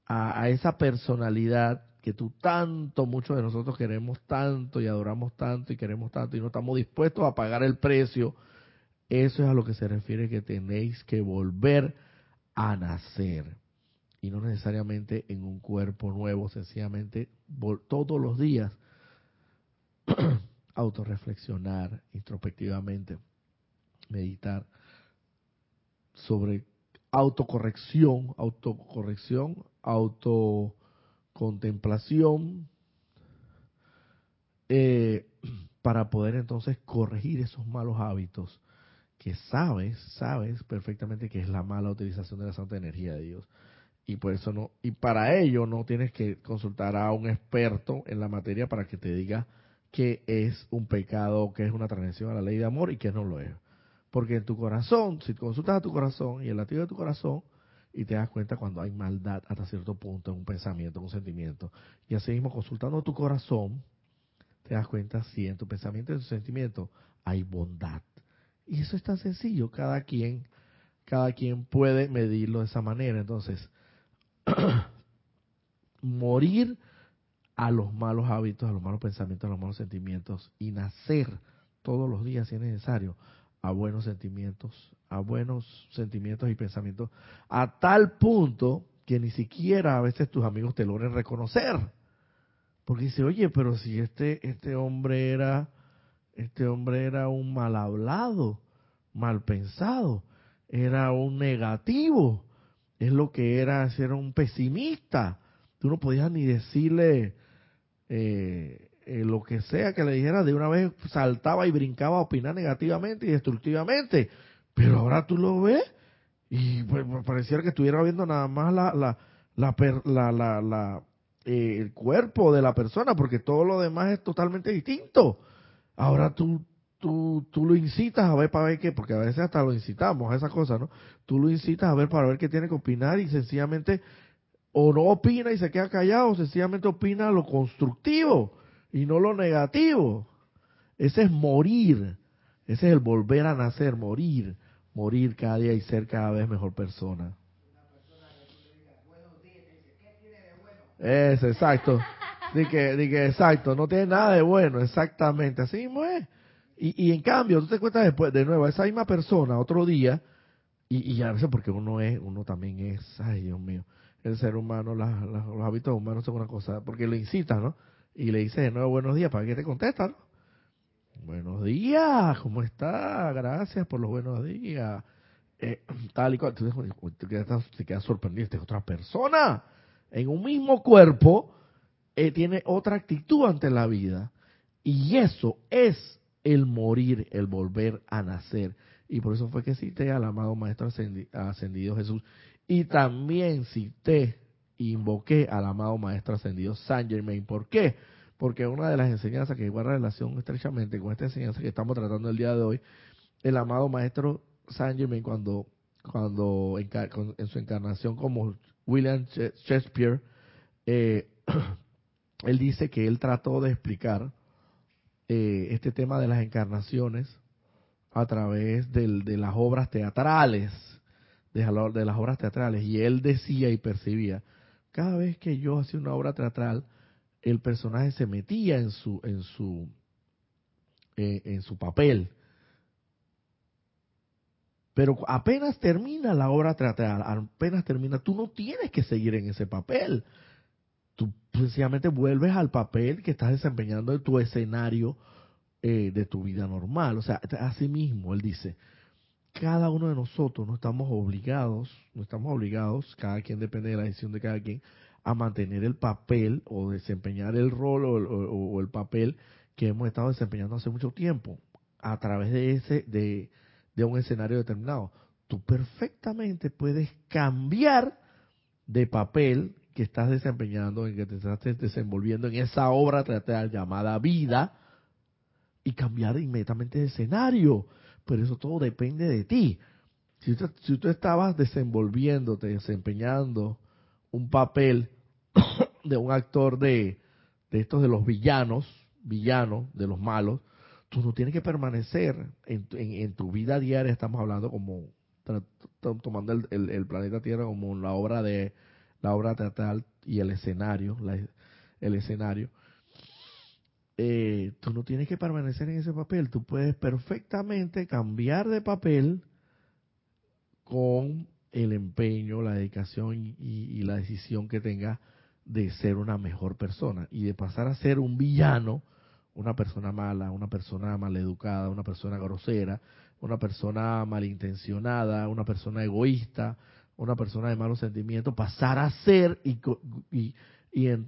a, a esa personalidad que tú tanto, muchos de nosotros queremos tanto y adoramos tanto y queremos tanto y no estamos dispuestos a pagar el precio eso es a lo que se refiere que tenéis que volver a nacer. Y no necesariamente en un cuerpo nuevo, sencillamente todos los días autorreflexionar introspectivamente, meditar sobre autocorrección, autocorrección, autocontemplación, eh, para poder entonces corregir esos malos hábitos que sabes, sabes perfectamente que es la mala utilización de la santa energía de Dios. Y por eso no, y para ello no tienes que consultar a un experto en la materia para que te diga que es un pecado, que es una transgresión a la ley de amor y que no lo es. Porque en tu corazón, si consultas a tu corazón y el latido de tu corazón, y te das cuenta cuando hay maldad hasta cierto punto en un pensamiento, en un sentimiento. Y así mismo, consultando tu corazón, te das cuenta si en tu pensamiento y en tu sentimiento hay bondad. Y eso es tan sencillo, cada quien, cada quien puede medirlo de esa manera. Entonces, morir a los malos hábitos, a los malos pensamientos, a los malos sentimientos y nacer todos los días si es necesario a buenos sentimientos, a buenos sentimientos y pensamientos, a tal punto que ni siquiera a veces tus amigos te logren reconocer. Porque dice, oye, pero si este, este hombre era este hombre era un mal hablado, mal pensado, era un negativo, es lo que era ser un pesimista. Tú no podías ni decirle eh, eh, lo que sea que le dijera, de una vez saltaba y brincaba a opinar negativamente y destructivamente. Pero ahora tú lo ves y pues, pareciera que estuviera viendo nada más la, la, la, la, la eh, el cuerpo de la persona, porque todo lo demás es totalmente distinto. Ahora tú, tú, tú lo incitas a ver para ver qué, porque a veces hasta lo incitamos a esas cosas, ¿no? Tú lo incitas a ver para ver qué tiene que opinar y sencillamente o no opina y se queda callado, o sencillamente opina lo constructivo y no lo negativo. Ese es morir, ese es el volver a nacer, morir, morir cada día y ser cada vez mejor persona. Es exacto. De que, de que, exacto, no tiene nada de bueno, exactamente, así mismo es. Y, y en cambio, tú te cuentas después, de nuevo, esa misma persona, otro día, y, y a veces porque uno es, uno también es, ay Dios mío, el ser humano, los hábitos humanos son una cosa, porque lo incita, ¿no? Y le dice de nuevo buenos días, para que te contesta, ¿no? Buenos días, ¿cómo está? Gracias por los buenos días. Eh, tal y cual, tú te quedas, te quedas sorprendido, esta es otra persona, en un mismo cuerpo, eh, tiene otra actitud ante la vida. Y eso es el morir, el volver a nacer. Y por eso fue que cité al amado Maestro Ascendido Jesús. Y también cité, invoqué al amado Maestro Ascendido San Germain. ¿Por qué? Porque una de las enseñanzas que guarda relación estrechamente con esta enseñanza que estamos tratando el día de hoy, el amado Maestro San Germain cuando, cuando en, su encarnación como William Shakespeare, eh, él dice que él trató de explicar eh, este tema de las encarnaciones a través de las obras teatrales, de, de las obras teatrales, y él decía y percibía, cada vez que yo hacía una obra teatral, el personaje se metía en su, en su, eh, en su papel. Pero apenas termina la obra teatral, apenas termina, tú no tienes que seguir en ese papel tú sencillamente vuelves al papel que estás desempeñando en tu escenario eh, de tu vida normal. O sea, así mismo, él dice, cada uno de nosotros no estamos obligados, no estamos obligados, cada quien depende de la decisión de cada quien, a mantener el papel o desempeñar el rol o, el papel que hemos estado desempeñando hace mucho tiempo a través de ese de, de un escenario determinado. Tú perfectamente puedes cambiar de papel que estás desempeñando, en que te estás desenvolviendo en esa obra teatral llamada vida y cambiar inmediatamente de escenario. Pero eso todo depende de ti. Si tú, si tú estabas desenvolviéndote, desempeñando un papel de un actor de, de estos de los villanos, villanos, de los malos, tú no tienes que permanecer en, en, tu vida diaria, estamos hablando como tomando el, el, planeta Tierra como la obra de la obra teatral y el escenario, el escenario. Eh, tú no tienes que permanecer en ese papel, tú puedes perfectamente cambiar de papel con el empeño, la dedicación y, la decisión que tengas de ser una mejor persona y de pasar a ser un villano, una persona mala, una persona maleducada, una persona grosera, una persona malintencionada, una persona egoísta, una persona de malos sentimientos, pasar a ser y, y,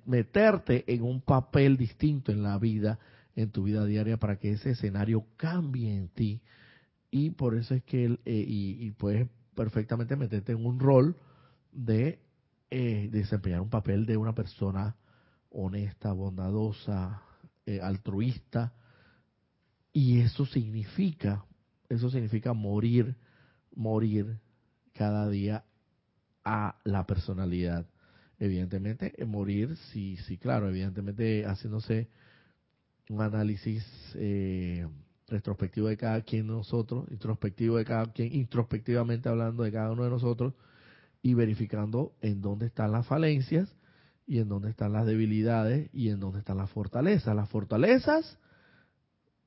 meterte en un papel distinto en la vida, en tu vida diaria, para que ese escenario cambie en ti. Y por eso es que, eh, y, y puedes perfectamente meterte en un rol de eh, desempeñar un papel de una persona honesta, bondadosa, eh, altruista, y eso significa, eso significa morir, morir cada día a la personalidad. Evidentemente, eh, morir, sí, sí, claro, evidentemente haciéndose un análisis eh, retrospectivo de cada quien de nosotros, introspectivo de cada quien, introspectivamente hablando de cada uno de nosotros y verificando en dónde están las falencias y en dónde están las debilidades y en dónde están las fortalezas. Las fortalezas,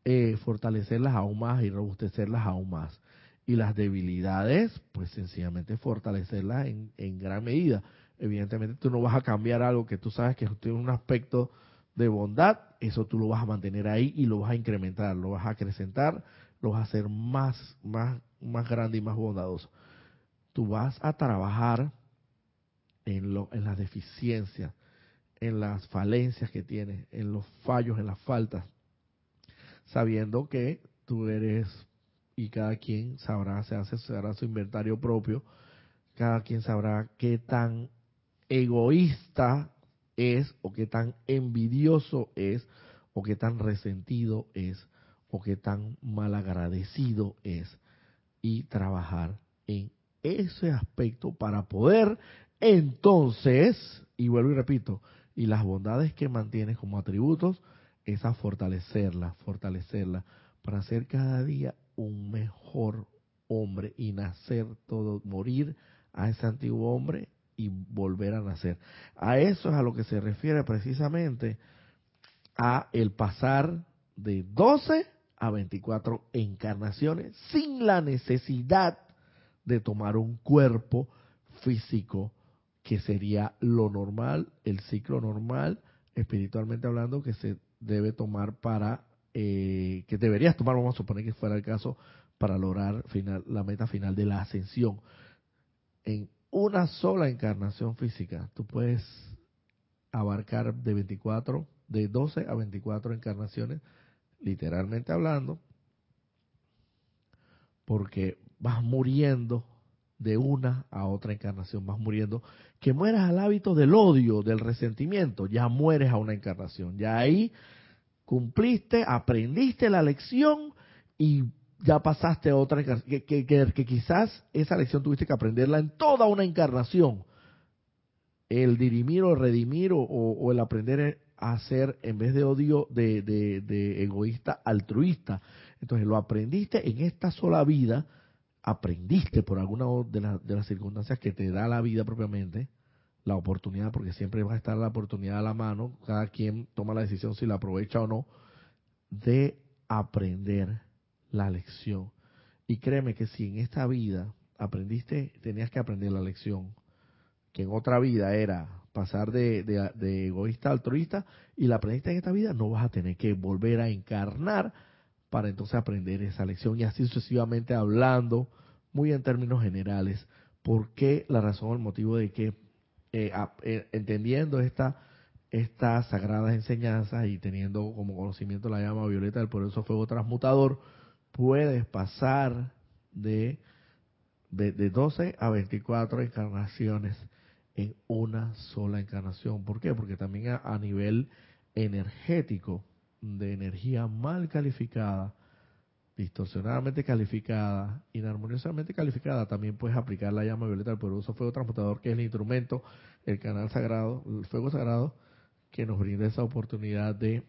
eh, fortalecerlas aún más y robustecerlas aún más. Y las debilidades, pues sencillamente fortalecerlas en, en gran medida. Evidentemente tú no vas a cambiar algo que tú sabes que tiene un aspecto de bondad, eso tú lo vas a mantener ahí y lo vas a incrementar, lo vas a acrecentar, lo vas a hacer más, más, más grande y más bondadoso. Tú vas a trabajar en, lo, en las deficiencias, en las falencias que tienes, en los fallos, en las faltas, sabiendo que tú eres y cada quien sabrá, se hace, se hará su inventario propio, cada quien sabrá qué tan egoísta es, o qué tan envidioso es, o qué tan resentido es, o qué tan malagradecido es, y trabajar en ese aspecto para poder entonces, y vuelvo y repito, y las bondades que mantienes como atributos, es a fortalecerlas, fortalecerlas, para ser cada día un mejor hombre y nacer todo, morir a ese antiguo hombre y volver a nacer. A eso es a lo que se refiere precisamente a el pasar de 12 a 24 encarnaciones sin la necesidad de tomar un cuerpo físico que sería lo normal, el ciclo normal, espiritualmente hablando, que se debe tomar para, eh, que deberías tomar, vamos a suponer que fuera el caso, para lograr final, la meta final de la ascensión. En una sola encarnación física, tú puedes abarcar de 24, de 12 a 24 encarnaciones, literalmente hablando, porque vas muriendo de una a otra encarnación, vas muriendo, que mueras al hábito del odio, del resentimiento, ya mueres a una encarnación, ya ahí cumpliste, aprendiste la lección y ya pasaste a otra, que, que, quizás esa lección tuviste que aprenderla en toda una encarnación. El dirimir o redimir o, el aprender a ser, en vez de odio, de, de, egoísta, altruista. Entonces lo aprendiste en esta sola vida, aprendiste por alguna de, de las circunstancias que te da la vida propiamente, la oportunidad, porque siempre va a estar la oportunidad a la mano, cada quien toma la decisión si la aprovecha o no, de aprender la lección. Y créeme que si en esta vida aprendiste, tenías que aprender la lección, que en otra vida era pasar de, de, egoísta a altruista, y la aprendiste en esta vida, no vas a tener que volver a encarnar para entonces aprender esa lección y así sucesivamente hablando muy en términos generales, ¿por qué la razón el motivo de que, eh, eh, entendiendo esta, estas sagradas enseñanzas y teniendo como conocimiento la llama violeta del poderoso fuego transmutador, puedes pasar de, de, de 12 a 24 encarnaciones en una sola encarnación. ¿Por qué? Porque también a, nivel energético, de energía mal calificada, distorsionadamente calificada, inarmoniosamente calificada, también puedes aplicar la llama violeta del poderoso fuego transmutador, que es el instrumento, el canal sagrado, el fuego sagrado, que nos brinda esa oportunidad de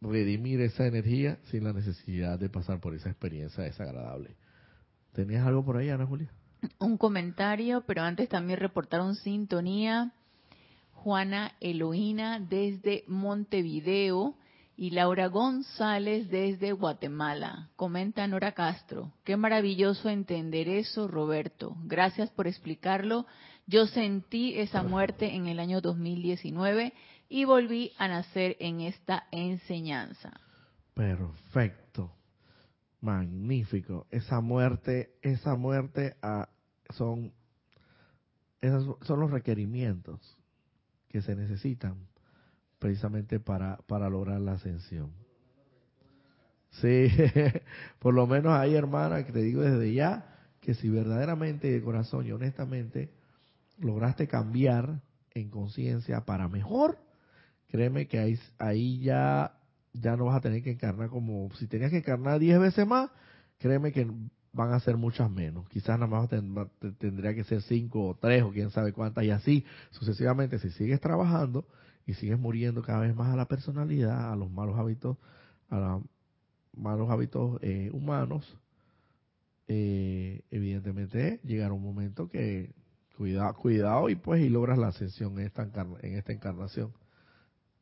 redimir esa energía sin la necesidad de pasar por esa experiencia desagradable. ¿Tenías algo por ahí, Ana Julia? un comentario, pero antes también reportaron sintonía. Juana Eloína desde Montevideo y Laura González desde Guatemala. Comenta Nora Castro. Qué maravilloso entender eso, Roberto. Gracias por explicarlo. Yo sentí esa muerte en el año 2019 y volví a nacer en esta enseñanza. Perfecto magnífico. Esa muerte, esa muerte ah, son, esos son los requerimientos que se necesitan precisamente para, para lograr la ascensión. Sí, por lo menos hay hermana que te digo desde ya que si verdaderamente de corazón y honestamente lograste cambiar en conciencia para mejor, créeme que ahí, ahí ya ya no vas a tener que encarnar como, si tenías que encarnar 10 veces más, créeme que van a ser muchas menos. Quizás nada más tendría que ser 5 o 3 o quién sabe cuántas y así sucesivamente. Si sigues trabajando y sigues muriendo cada vez más a la personalidad, a los malos hábitos, a los malos hábitos eh, humanos, eh, evidentemente llegará un momento que cuidado, cuidado y pues y logras la ascensión en esta, en esta encarnación.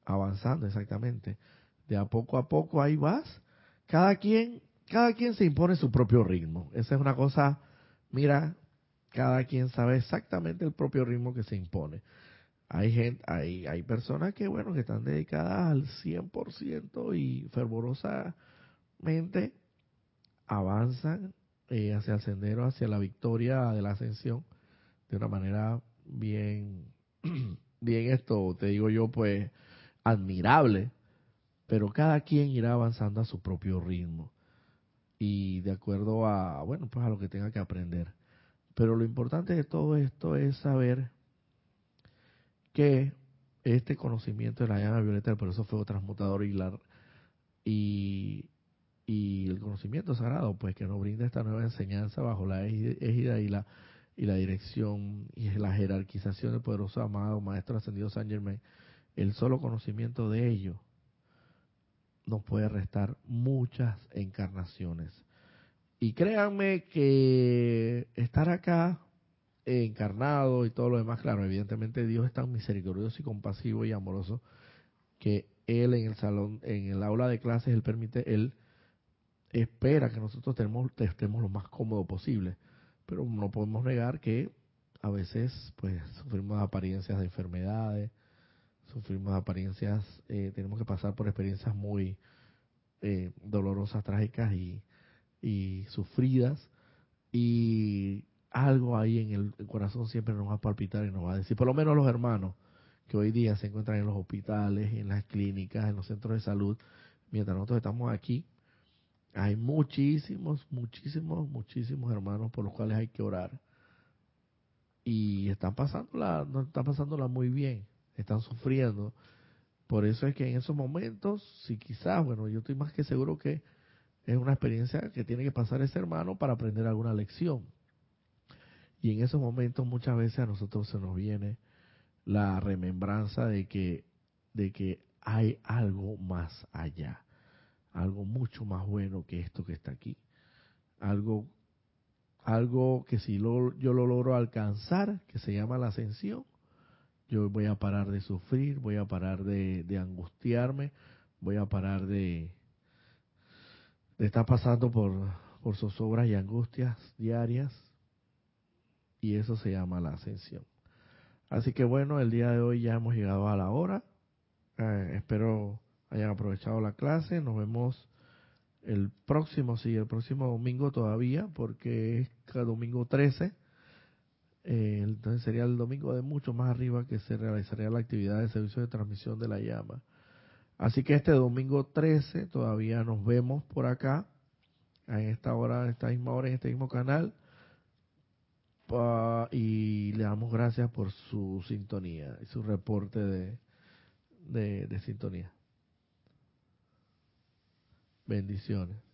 Avanzando exactamente de a poco a poco ahí vas. Cada quien, cada quien se impone su propio ritmo. Esa es una cosa, mira, cada quien sabe exactamente el propio ritmo que se impone. Hay gente, hay, hay personas que, bueno, que están dedicadas al 100% y fervorosamente avanzan eh, hacia el sendero, hacia la victoria de la ascensión de una manera bien, bien esto, te digo yo, pues, admirable pero cada quien irá avanzando a su propio ritmo y de acuerdo a, bueno, pues a lo que tenga que aprender. Pero lo importante de todo esto es saber que este conocimiento de la llama violeta del proceso fuego transmutador y, la, y, el conocimiento sagrado, pues que nos brinda esta nueva enseñanza bajo la égida y la, y la dirección y la jerarquización del poderoso amado Maestro Ascendido San Germain, el solo conocimiento de ello nos puede restar muchas encarnaciones. Y créanme que estar acá encarnado y todo lo demás, claro, evidentemente Dios es tan misericordioso y compasivo y amoroso que Él en el salón, en el aula de clases, Él permite, Él espera que nosotros estemos, estemos lo más cómodo posible. Pero no podemos negar que a veces pues sufrimos apariencias de enfermedades, sufrimos apariencias, eh, tenemos que pasar por experiencias muy eh, dolorosas, trágicas y, y sufridas. Y algo ahí en el corazón siempre nos va a palpitar y nos va a decir, por lo menos los hermanos que hoy día se encuentran en los hospitales, en las clínicas, en los centros de salud, mientras nosotros estamos aquí, hay muchísimos, muchísimos, muchísimos hermanos por los cuales hay que orar. Y están pasándola, no están pasándola muy bien están sufriendo. Por eso es que en esos momentos, si quizás, bueno, yo estoy más que seguro que es una experiencia que tiene que pasar ese hermano para aprender alguna lección. Y en esos momentos muchas veces a nosotros se nos viene la remembranza de que, de que hay algo más allá, algo mucho más bueno que esto que está aquí, algo, algo que si lo, yo lo logro alcanzar, que se llama la ascensión, yo voy a parar de sufrir, voy a parar de, angustiarme, voy a parar de, de estar pasando por, por zozobras y angustias diarias. Y eso se llama la ascensión. Así que bueno, el día de hoy ya hemos llegado a la hora. Eh, espero hayan aprovechado la clase. Nos vemos el próximo, sí, el próximo domingo todavía, porque es domingo 13. Eh, entonces sería el domingo de mucho más arriba que se realizaría la actividad de servicio de transmisión de la llama. Así que este domingo 13 todavía nos vemos por acá, en esta hora, en esta misma hora, en este mismo canal. y le damos gracias por su sintonía y su reporte de, de sintonía. Bendiciones.